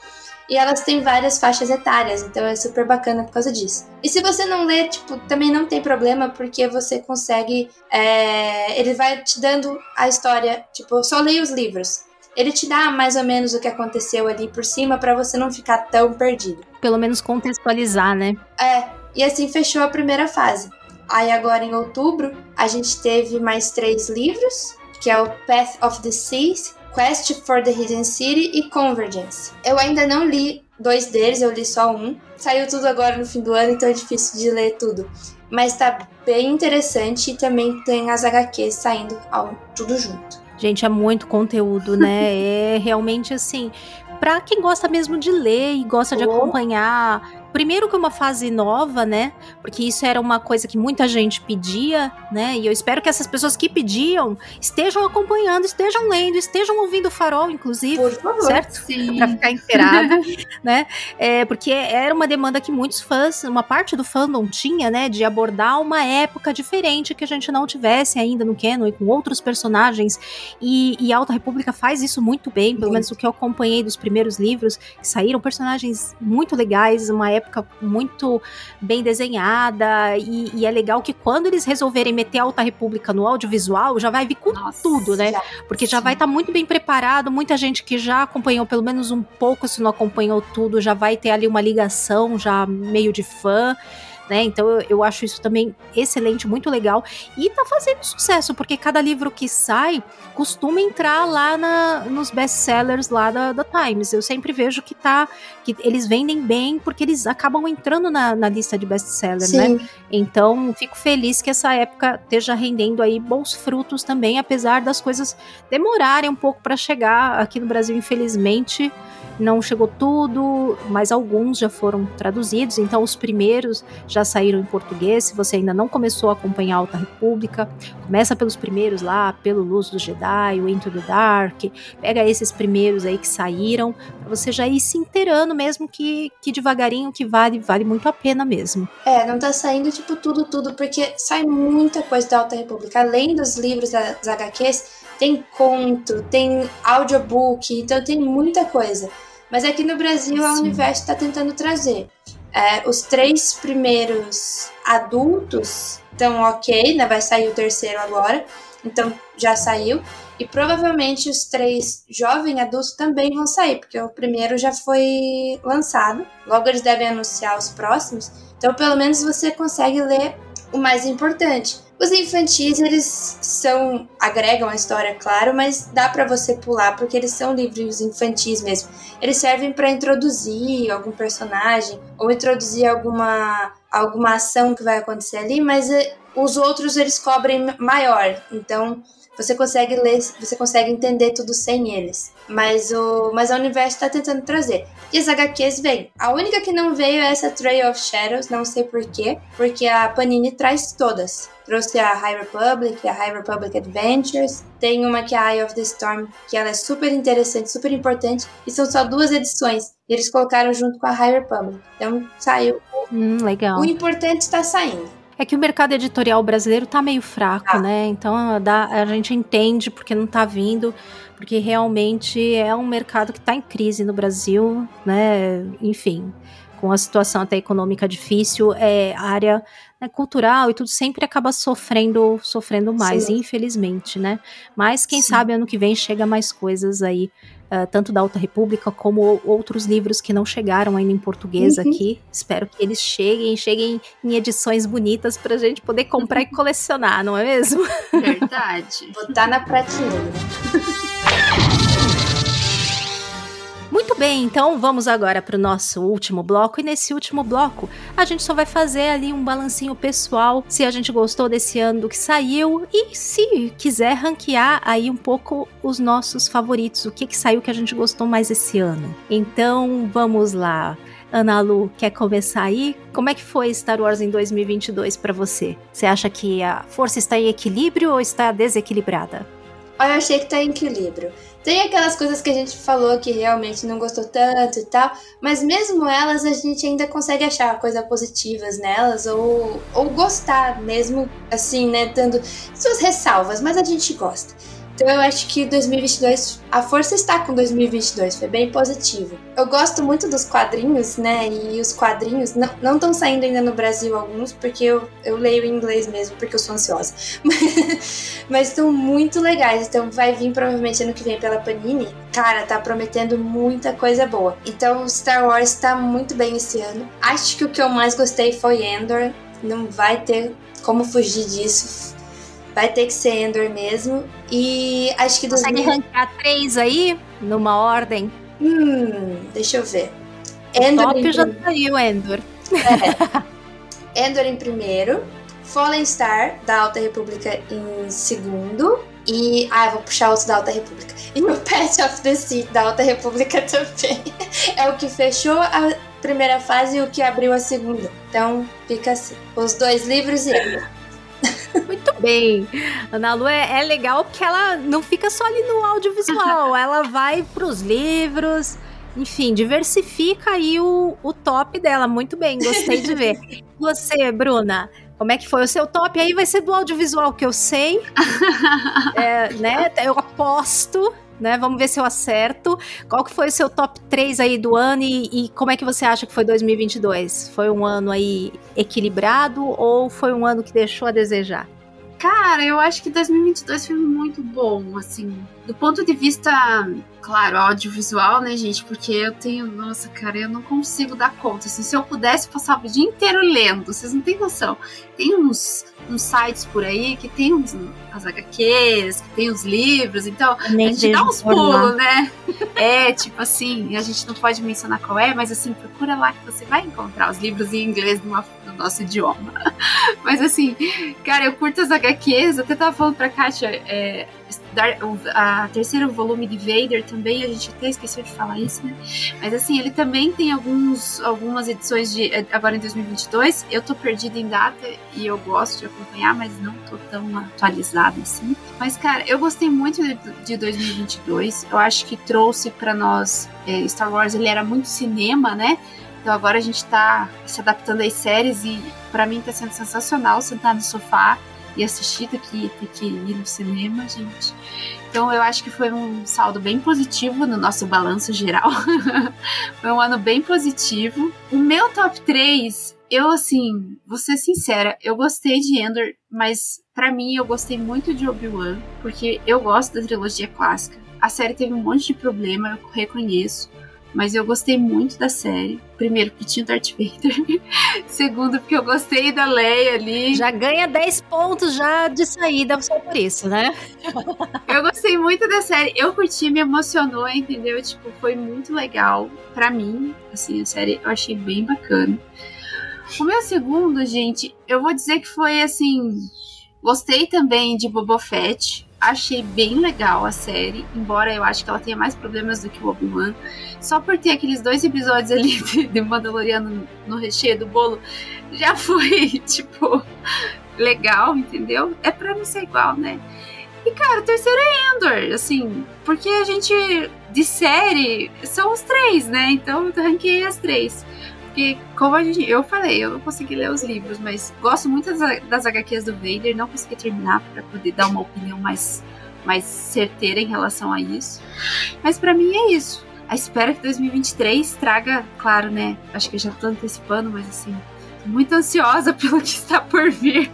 E elas têm várias faixas etárias, então é super bacana por causa disso. E se você não lê, tipo, também não tem problema, porque você consegue. É... Ele vai te dando a história, tipo, só leia os livros ele te dá mais ou menos o que aconteceu ali por cima para você não ficar tão perdido. Pelo menos contextualizar, né? É, e assim fechou a primeira fase. Aí agora em outubro a gente teve mais três livros, que é o Path of the Seas, Quest for the Hidden City e Convergence. Eu ainda não li dois deles, eu li só um. Saiu tudo agora no fim do ano, então é difícil de ler tudo. mas tá bem interessante e também tem as HQs saindo ao, tudo junto. Gente, é muito conteúdo, né? é realmente assim, para quem gosta mesmo de ler e gosta de acompanhar Primeiro que é uma fase nova, né? Porque isso era uma coisa que muita gente pedia, né? E eu espero que essas pessoas que pediam estejam acompanhando, estejam lendo, estejam ouvindo o farol, inclusive. Por favor. Certo? Sim. Pra ficar inteirado, né? É, porque era uma demanda que muitos fãs, uma parte do fandom tinha, né? De abordar uma época diferente que a gente não tivesse ainda no canon e com outros personagens. E, e Alta República faz isso muito bem, pelo menos o que eu acompanhei dos primeiros livros, que saíram personagens muito legais, uma época época muito bem desenhada. E, e, é legal que quando eles resolverem meter a Alta República no audiovisual, já vai vir com Nossa, tudo, né? Já, Porque já vai estar tá muito bem preparado. Muita gente que já acompanhou pelo menos um pouco, se não acompanhou tudo, já vai ter ali uma ligação já meio de fã né? Então eu, eu acho isso também excelente, muito legal. E tá fazendo sucesso, porque cada livro que sai costuma entrar lá na, nos best-sellers lá da, da Times. Eu sempre vejo que tá. que eles vendem bem porque eles acabam entrando na, na lista de best-seller, né? Então fico feliz que essa época esteja rendendo aí bons frutos também, apesar das coisas demorarem um pouco para chegar aqui no Brasil, infelizmente não chegou tudo, mas alguns já foram traduzidos, então os primeiros já saíram em português. Se você ainda não começou a acompanhar a Alta República, começa pelos primeiros lá, pelo Luz do Jedi, o Into the Dark, pega esses primeiros aí que saíram, pra você já ir se inteirando mesmo que, que devagarinho que vale, vale muito a pena mesmo. É, não tá saindo tipo tudo, tudo, porque sai muita coisa da Alta República, além dos livros das HQs, tem conto, tem audiobook, então tem muita coisa. Mas aqui no Brasil a Universo está tentando trazer. É, os três primeiros adultos estão ok, né? Vai sair o terceiro agora. Então já saiu. E provavelmente os três jovens adultos também vão sair, porque o primeiro já foi lançado. Logo eles devem anunciar os próximos. Então pelo menos você consegue ler o mais importante. Os infantis, eles são. agregam a história, claro, mas dá para você pular porque eles são livros infantis mesmo. Eles servem para introduzir algum personagem ou introduzir alguma, alguma ação que vai acontecer ali, mas eh, os outros eles cobrem maior. Então você consegue ler, você consegue entender tudo sem eles. Mas o, mas a universo está tentando trazer. E as HQs vêm. A única que não veio é essa Trail of Shadows, não sei porquê, porque a Panini traz todas. Trouxe a High Republic, a High Republic Adventures, tem uma que é a Eye of the Storm, que ela é super interessante, super importante, e são só duas edições. E eles colocaram junto com a High Republic. Então saiu. Hum, legal. O importante está saindo. É que o mercado editorial brasileiro tá meio fraco, ah. né? Então dá, a gente entende porque não tá vindo, porque realmente é um mercado que tá em crise no Brasil, né? Enfim, com a situação até econômica difícil, é área né, cultural e tudo sempre acaba sofrendo, sofrendo mais, Sim. infelizmente, né? Mas quem Sim. sabe ano que vem chega mais coisas aí uh, tanto da Alta República como outros livros que não chegaram ainda em português uhum. aqui. Espero que eles cheguem, cheguem em edições bonitas para a gente poder comprar e colecionar, não é mesmo? Verdade. Botar na prateleira. bem, então vamos agora para o nosso último bloco. E nesse último bloco, a gente só vai fazer ali um balancinho pessoal, se a gente gostou desse ano do que saiu e se quiser ranquear aí um pouco os nossos favoritos, o que, que saiu que a gente gostou mais esse ano. Então vamos lá. Ana Lu, quer começar aí? Como é que foi Star Wars em 2022 para você? Você acha que a força está em equilíbrio ou está desequilibrada? Eu achei que está em equilíbrio. Tem aquelas coisas que a gente falou que realmente não gostou tanto e tal, mas mesmo elas a gente ainda consegue achar coisas positivas nelas ou, ou gostar mesmo, assim, né, dando suas ressalvas, mas a gente gosta. Então eu acho que 2022, a força está com 2022, foi bem positivo. Eu gosto muito dos quadrinhos, né? E os quadrinhos não estão saindo ainda no Brasil alguns, porque eu, eu leio em inglês mesmo, porque eu sou ansiosa. Mas estão muito legais, então vai vir provavelmente ano que vem pela Panini. Cara, tá prometendo muita coisa boa. Então Star Wars tá muito bem esse ano. Acho que o que eu mais gostei foi Endor. Não vai ter como fugir disso Vai ter que ser Endor mesmo. E acho que... Consegue 2000... ranquear três aí? Numa ordem? Hum, deixa eu ver. Endor o top em... já saiu, Endor. É. Endor em primeiro. Fallen Star, da Alta República, em segundo. E. Ah, eu vou puxar outro da Alta República. E o Pet of the Sea, da Alta República também. é o que fechou a primeira fase e o que abriu a segunda. Então, fica assim. Os dois livros e. Muito bem. Ana Lu é, é legal porque ela não fica só ali no audiovisual, ela vai pros livros, enfim, diversifica aí o, o top dela. Muito bem, gostei de ver. Você, Bruna, como é que foi o seu top? Aí vai ser do audiovisual que eu sei. é, né? Eu aposto. Né? Vamos ver se eu acerto. Qual que foi o seu top 3 aí do ano e, e, como é que você acha que foi 2022? Foi um ano aí equilibrado ou foi um ano que deixou a desejar? Cara, eu acho que 2022 foi muito bom, assim, do ponto de vista, claro, audiovisual, né, gente? Porque eu tenho, nossa, cara, eu não consigo dar conta. Assim, se eu pudesse, passar o dia inteiro lendo, vocês não têm noção. Tem uns, uns sites por aí que tem uns, as HQs, que tem os livros, então Nem a gente dá uns pulos, né? É, tipo assim, a gente não pode mencionar qual é, mas assim, procura lá que você vai encontrar os livros em inglês numa, no nosso idioma. Mas assim, cara, eu curto as HQs, até tava falando pra Kátia, é, a terceiro volume de Vader também, a gente até esqueceu de falar isso, né? Mas assim, ele também tem alguns, algumas edições de agora em 2022. Eu tô perdida em data e eu gosto de acompanhar, mas não tô tão atualizada assim. Mas cara, eu gostei muito de, de 2022. Eu acho que trouxe para nós é, Star Wars, ele era muito cinema, né? Então agora a gente tá se adaptando às séries e para mim tá sendo sensacional sentar no sofá e assistir do que ter que ir no cinema, gente. Então eu acho que foi um saldo bem positivo no nosso balanço geral. foi um ano bem positivo. O meu top 3, eu assim, vou ser sincera, eu gostei de Endor, mas para mim eu gostei muito de Obi-Wan, porque eu gosto da trilogia clássica. A série teve um monte de problema, eu reconheço mas eu gostei muito da série. Primeiro, porque tinha Darth Vader. Segundo, porque eu gostei da Leia ali. Já ganha 10 pontos já de saída só por isso, né? eu gostei muito da série. Eu curti, me emocionou, entendeu? Tipo, foi muito legal para mim. Assim, a série eu achei bem bacana. O meu segundo, gente, eu vou dizer que foi assim. Gostei também de Boba Fett achei bem legal a série, embora eu acho que ela tenha mais problemas do que o Obi-Wan. Só por ter aqueles dois episódios ali de, de Mandaloriano no recheio do bolo, já foi, tipo, legal, entendeu? É pra não ser igual, né? E, cara, o terceiro é Endor, assim, porque a gente, de série, são os três, né? Então eu ranquei as três. Porque, como a gente, eu falei, eu não consegui ler os livros, mas gosto muito das, das HQs do Vader, não consegui terminar para poder dar uma opinião mais, mais certeira em relação a isso. Mas para mim é isso. A espera que 2023 traga, claro, né? Acho que eu já tô antecipando, mas assim, muito ansiosa pelo que está por vir.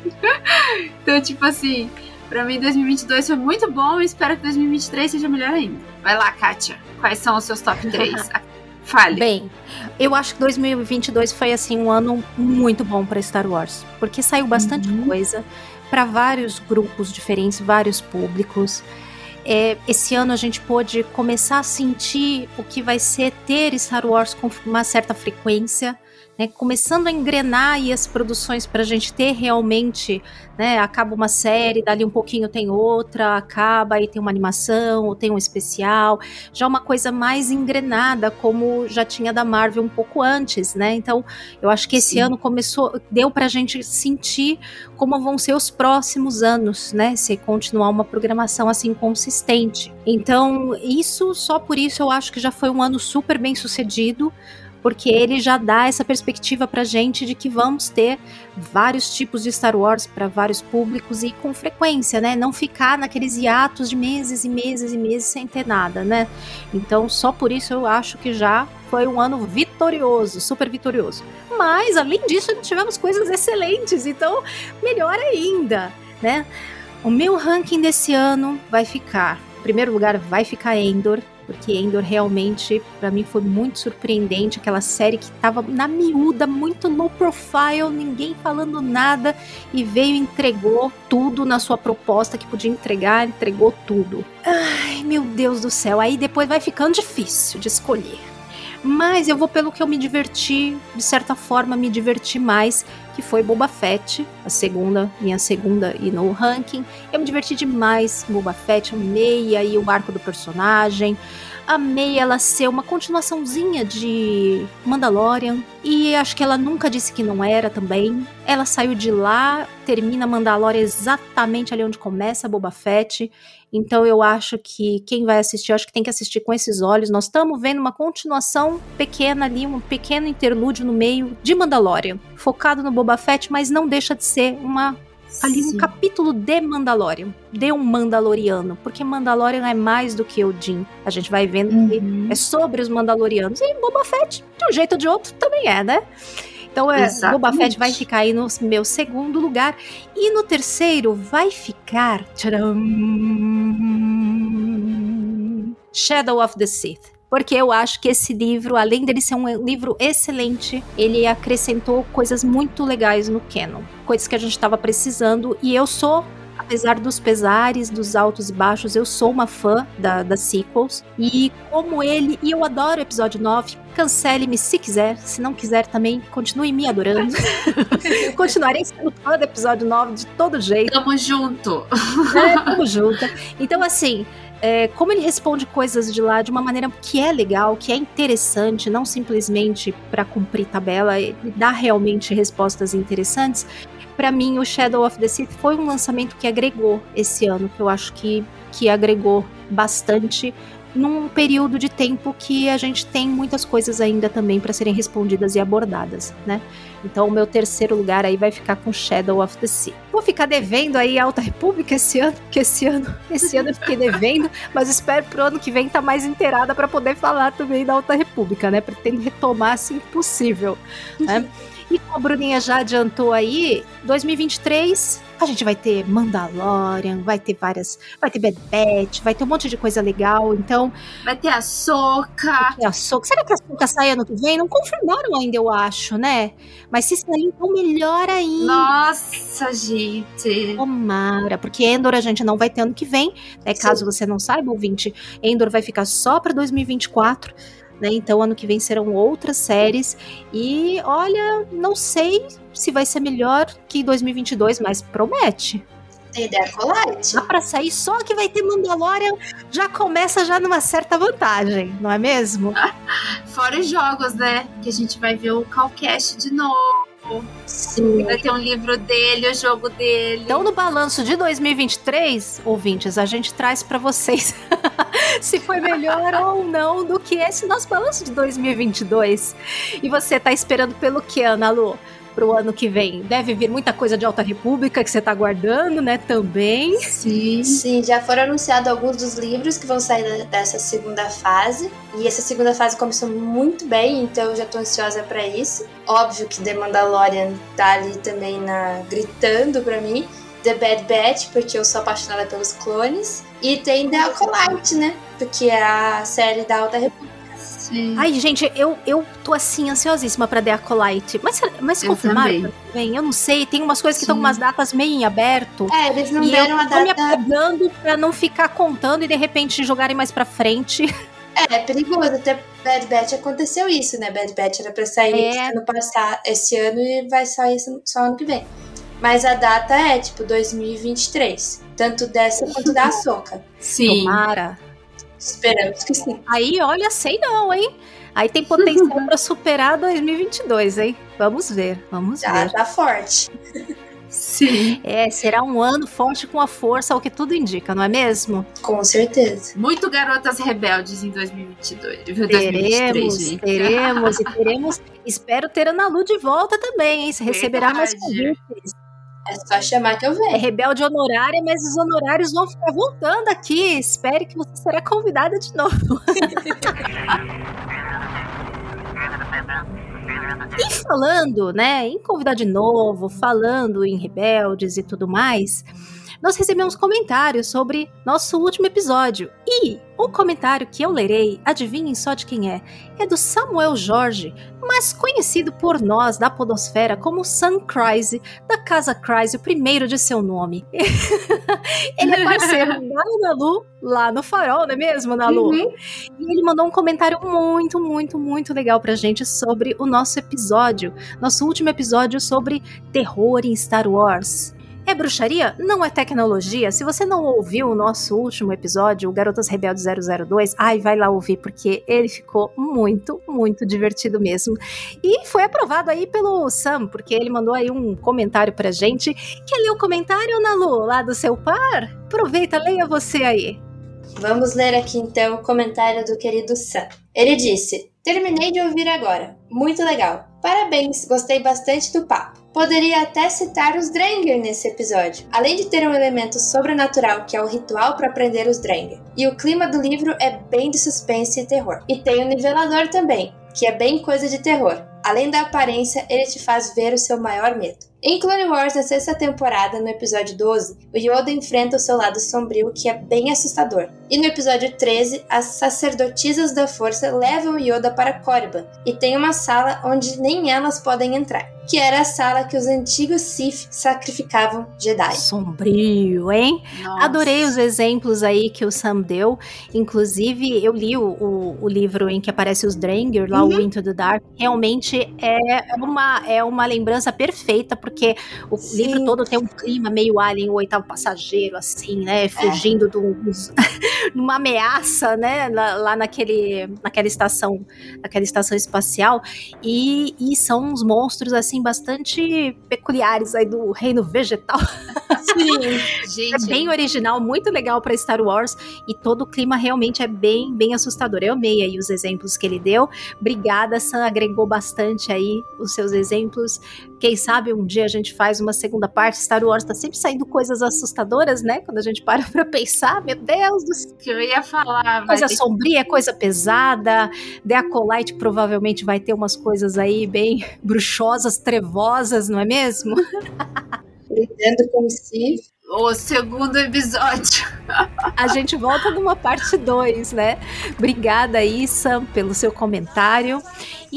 então, tipo assim, para mim 2022 foi muito bom e espero que 2023 seja melhor ainda. Vai lá, Kátia. Quais são os seus top 3? Fale. Bem, eu acho que 2022 foi assim um ano muito bom para Star Wars, porque saiu bastante uhum. coisa para vários grupos diferentes, vários públicos. É, esse ano a gente pôde começar a sentir o que vai ser ter Star Wars com uma certa frequência né, começando a engrenar aí as produções para a gente ter realmente, né, acaba uma série, dali um pouquinho tem outra, acaba e tem uma animação, ou tem um especial, já uma coisa mais engrenada, como já tinha da Marvel um pouco antes, né? Então, eu acho que esse Sim. ano começou, deu para a gente sentir como vão ser os próximos anos, né? Se continuar uma programação assim consistente. Então, isso só por isso eu acho que já foi um ano super bem sucedido porque ele já dá essa perspectiva pra gente de que vamos ter vários tipos de Star Wars para vários públicos e com frequência, né? Não ficar naqueles hiatos de meses e meses e meses sem ter nada, né? Então, só por isso eu acho que já foi um ano vitorioso, super vitorioso. Mas, além disso, tivemos coisas excelentes, então, melhor ainda, né? O meu ranking desse ano vai ficar, em primeiro lugar, vai ficar Endor, porque Endor realmente, para mim, foi muito surpreendente. Aquela série que tava na miúda, muito low profile, ninguém falando nada, e veio e entregou tudo na sua proposta que podia entregar, entregou tudo. Ai, meu Deus do céu, aí depois vai ficando difícil de escolher. Mas eu vou pelo que eu me diverti, de certa forma me diverti mais, que foi Boba Fett, a segunda, minha segunda e no ranking. Eu me diverti demais Boba Fett, amei aí o arco do personagem amei ela ser uma continuaçãozinha de Mandalorian. E acho que ela nunca disse que não era também. Ela saiu de lá, termina Mandalorian exatamente ali onde começa Boba Fett. Então eu acho que quem vai assistir, acho que tem que assistir com esses olhos. Nós estamos vendo uma continuação pequena ali, um pequeno interlúdio no meio de Mandalorian, focado no Boba Fett, mas não deixa de ser uma ali Sim. um capítulo de Mandalorian, de um Mandaloriano, porque Mandalorian é mais do que o Din. A gente vai vendo uhum. que é sobre os Mandalorianos. E Boba Fett, de um jeito ou de outro, também é, né? Então, é, Boba Fett vai ficar aí no meu segundo lugar. E no terceiro vai ficar. Tcharam, Shadow of the Sith porque eu acho que esse livro, além dele ser um livro excelente, ele acrescentou coisas muito legais no canon, coisas que a gente estava precisando e eu sou apesar dos pesares, dos altos e baixos, eu sou uma fã da, das sequels. E como ele, e eu adoro o episódio 9, cancele-me se quiser, se não quiser também, continue me adorando. Continuarei sendo fã do episódio 9 de todo jeito. Tamo junto. É, tamo junto. Então, assim, é, como ele responde coisas de lá de uma maneira que é legal, que é interessante, não simplesmente para cumprir tabela, ele dá realmente respostas interessantes. Para mim, o Shadow of the Sith foi um lançamento que agregou esse ano, que eu acho que, que agregou bastante num período de tempo que a gente tem muitas coisas ainda também para serem respondidas e abordadas, né? Então o meu terceiro lugar aí vai ficar com Shadow of the Sea. Vou ficar devendo aí Alta República esse ano, porque esse ano, esse ano eu fiquei devendo, mas espero pro ano que vem estar tá mais inteirada para poder falar também da Alta República, né? Pretendo retomar assim que possível, né? E como a Bruninha já adiantou aí, 2023 a gente vai ter Mandalorian, vai ter várias. Vai ter Bad Batch, vai ter um monte de coisa legal. Então. Vai ter a Soca. Vai ter a Soca. Será que a Soca sai ano que vem? Não confirmaram ainda, eu acho, né? Mas se sair, então melhor ainda. Nossa, gente. Tomara, porque Endor a gente não vai ter ano que vem. Né? Caso você não saiba, ouvinte, Endor vai ficar só para 2024. Né? Então, ano que vem serão outras séries. E olha, não sei se vai ser melhor que 2022, mas promete. Tem ideia Colite. Dá pra sair só que vai ter Mandalorian, já começa já numa certa vantagem, não é mesmo? Fora os jogos, né? Que a gente vai ver o Calcast de novo. Sim. Vai ter um livro dele, o jogo dele. Então, no balanço de 2023, ouvintes, a gente traz para vocês se foi melhor ou não do que esse nosso balanço de 2022. E você tá esperando pelo que, Ana Lu? Pro ano que vem? Deve vir muita coisa de Alta República que você tá guardando, né? Também. Sim. Sim, já foram anunciados alguns dos livros que vão sair dessa segunda fase. E essa segunda fase começou muito bem, então eu já tô ansiosa para isso. Óbvio que The Mandalorian tá ali também na gritando para mim. The Bad Batch, porque eu sou apaixonada pelos clones. E tem The Acolyte, né? Porque é a série da Alta República. Sim. Ai, gente, eu, eu tô assim, ansiosíssima pra The Acolyte. Mas, mas eu confirmaram? Bem, eu não sei. Tem umas coisas que estão com umas datas meio em aberto. É, eles não deram a data. Eu tô me apegando pra não ficar contando e de repente jogarem mais pra frente. É, é perigoso. Até Bad Batch aconteceu isso, né? Bad Batch era pra sair é. ano passado, esse ano e vai sair só ano que vem. Mas a data é, tipo, 2023. Tanto dessa quanto da Soca. Sim. Tomara. Esperamos que sim. Aí, olha, sei não, hein? Aí tem potencial para superar 2022, hein? Vamos ver, vamos Já ver. Já tá forte. Sim. É, será um ano forte com a força, o que tudo indica, não é mesmo? Com certeza. Muito garotas rebeldes em 2022. Teremos, 2023, teremos e teremos. Espero ter Ana Lu de volta também, hein? Você receberá mais convites. É só chamar que eu venho. É rebelde honorária, mas os honorários vão ficar voltando aqui. Espere que você será convidada de novo. e falando, né, em convidar de novo, falando em rebeldes e tudo mais, nós recebemos comentários sobre nosso último episódio. E o comentário que eu lerei, adivinhem só de quem é, é do Samuel Jorge, mais conhecido por nós da Podosfera como Sun Crise, da Casa Crise, o primeiro de seu nome. ele é parceiro da Nalu, lá no Farol, não é mesmo, Nalu? Uhum. E ele mandou um comentário muito, muito, muito legal pra gente sobre o nosso episódio, nosso último episódio sobre terror em Star Wars. É bruxaria? Não é tecnologia? Se você não ouviu o nosso último episódio, o Garotas Rebeldes 002, ai, vai lá ouvir, porque ele ficou muito, muito divertido mesmo. E foi aprovado aí pelo Sam, porque ele mandou aí um comentário pra gente. Quer ler o comentário, Nalu, lá do seu par? Aproveita, leia você aí. Vamos ler aqui então o comentário do querido Sam. Ele disse: Terminei de ouvir agora. Muito legal. Parabéns, gostei bastante do papo. Poderia até citar os Drenger nesse episódio, além de ter um elemento sobrenatural que é o ritual para prender os Drenger. E o clima do livro é bem de suspense e terror. E tem o nivelador também, que é bem coisa de terror. Além da aparência, ele te faz ver o seu maior medo. Em Clone Wars, na sexta temporada, no episódio 12, o Yoda enfrenta o seu lado sombrio, que é bem assustador. E no episódio 13, as sacerdotisas da força levam o Yoda para Korriban, e tem uma sala onde nem elas podem entrar que era a sala que os antigos Sith sacrificavam Jedi. Sombrio, hein? Nossa. Adorei os exemplos aí que o Sam deu. Inclusive, eu li o, o, o livro em que aparece os Dranger, lá uhum. o Into the Dark. Realmente é uma, é uma lembrança perfeita, porque o Sim. livro todo tem um clima meio alien, o oitavo passageiro, assim, né? Fugindo é. de uma ameaça, né? Lá, lá, naquele, naquela estação, naquela estação espacial. E, e são uns monstros assim, bastante peculiares aí do reino vegetal. Sim, gente. É bem original, muito legal para Star Wars e todo o clima realmente é bem, bem assustador. Eu amei aí os exemplos que ele deu. Obrigada, Sam, agregou bastante aí os seus exemplos. Quem sabe um dia a gente faz uma segunda parte. Star Wars tá sempre saindo coisas assustadoras, né? Quando a gente para pra pensar, meu Deus do céu. Que eu ia falar. Coisa sombria, coisa pesada. The Acolyte provavelmente vai ter umas coisas aí bem bruxosas, trevosas, não é mesmo? Lidando com si o segundo episódio. A gente volta numa parte 2, né? Obrigada, Issa, pelo seu comentário.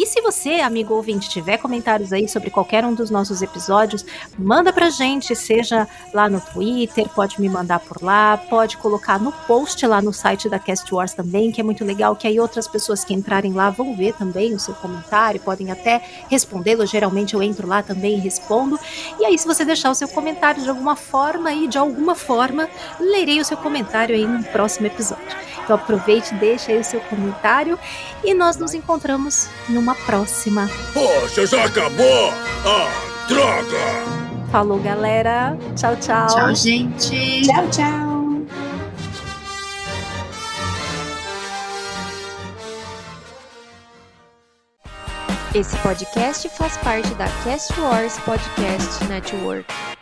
E se você, amigo ouvinte, tiver comentários aí sobre qualquer um dos nossos episódios, manda pra gente, seja lá no Twitter, pode me mandar por lá, pode colocar no post lá no site da Cast Wars também, que é muito legal, que aí outras pessoas que entrarem lá vão ver também o seu comentário, podem até respondê-lo. Geralmente eu entro lá também e respondo. E aí, se você deixar o seu comentário de alguma forma aí, de alguma forma, lerei o seu comentário aí no próximo episódio. Então aproveite, deixa aí o seu comentário e nós nos encontramos numa próxima. Poxa, já acabou! Ah, droga! Falou, galera. Tchau, tchau. Tchau, gente. Tchau, tchau. Esse podcast faz parte da Cast Wars Podcast Network.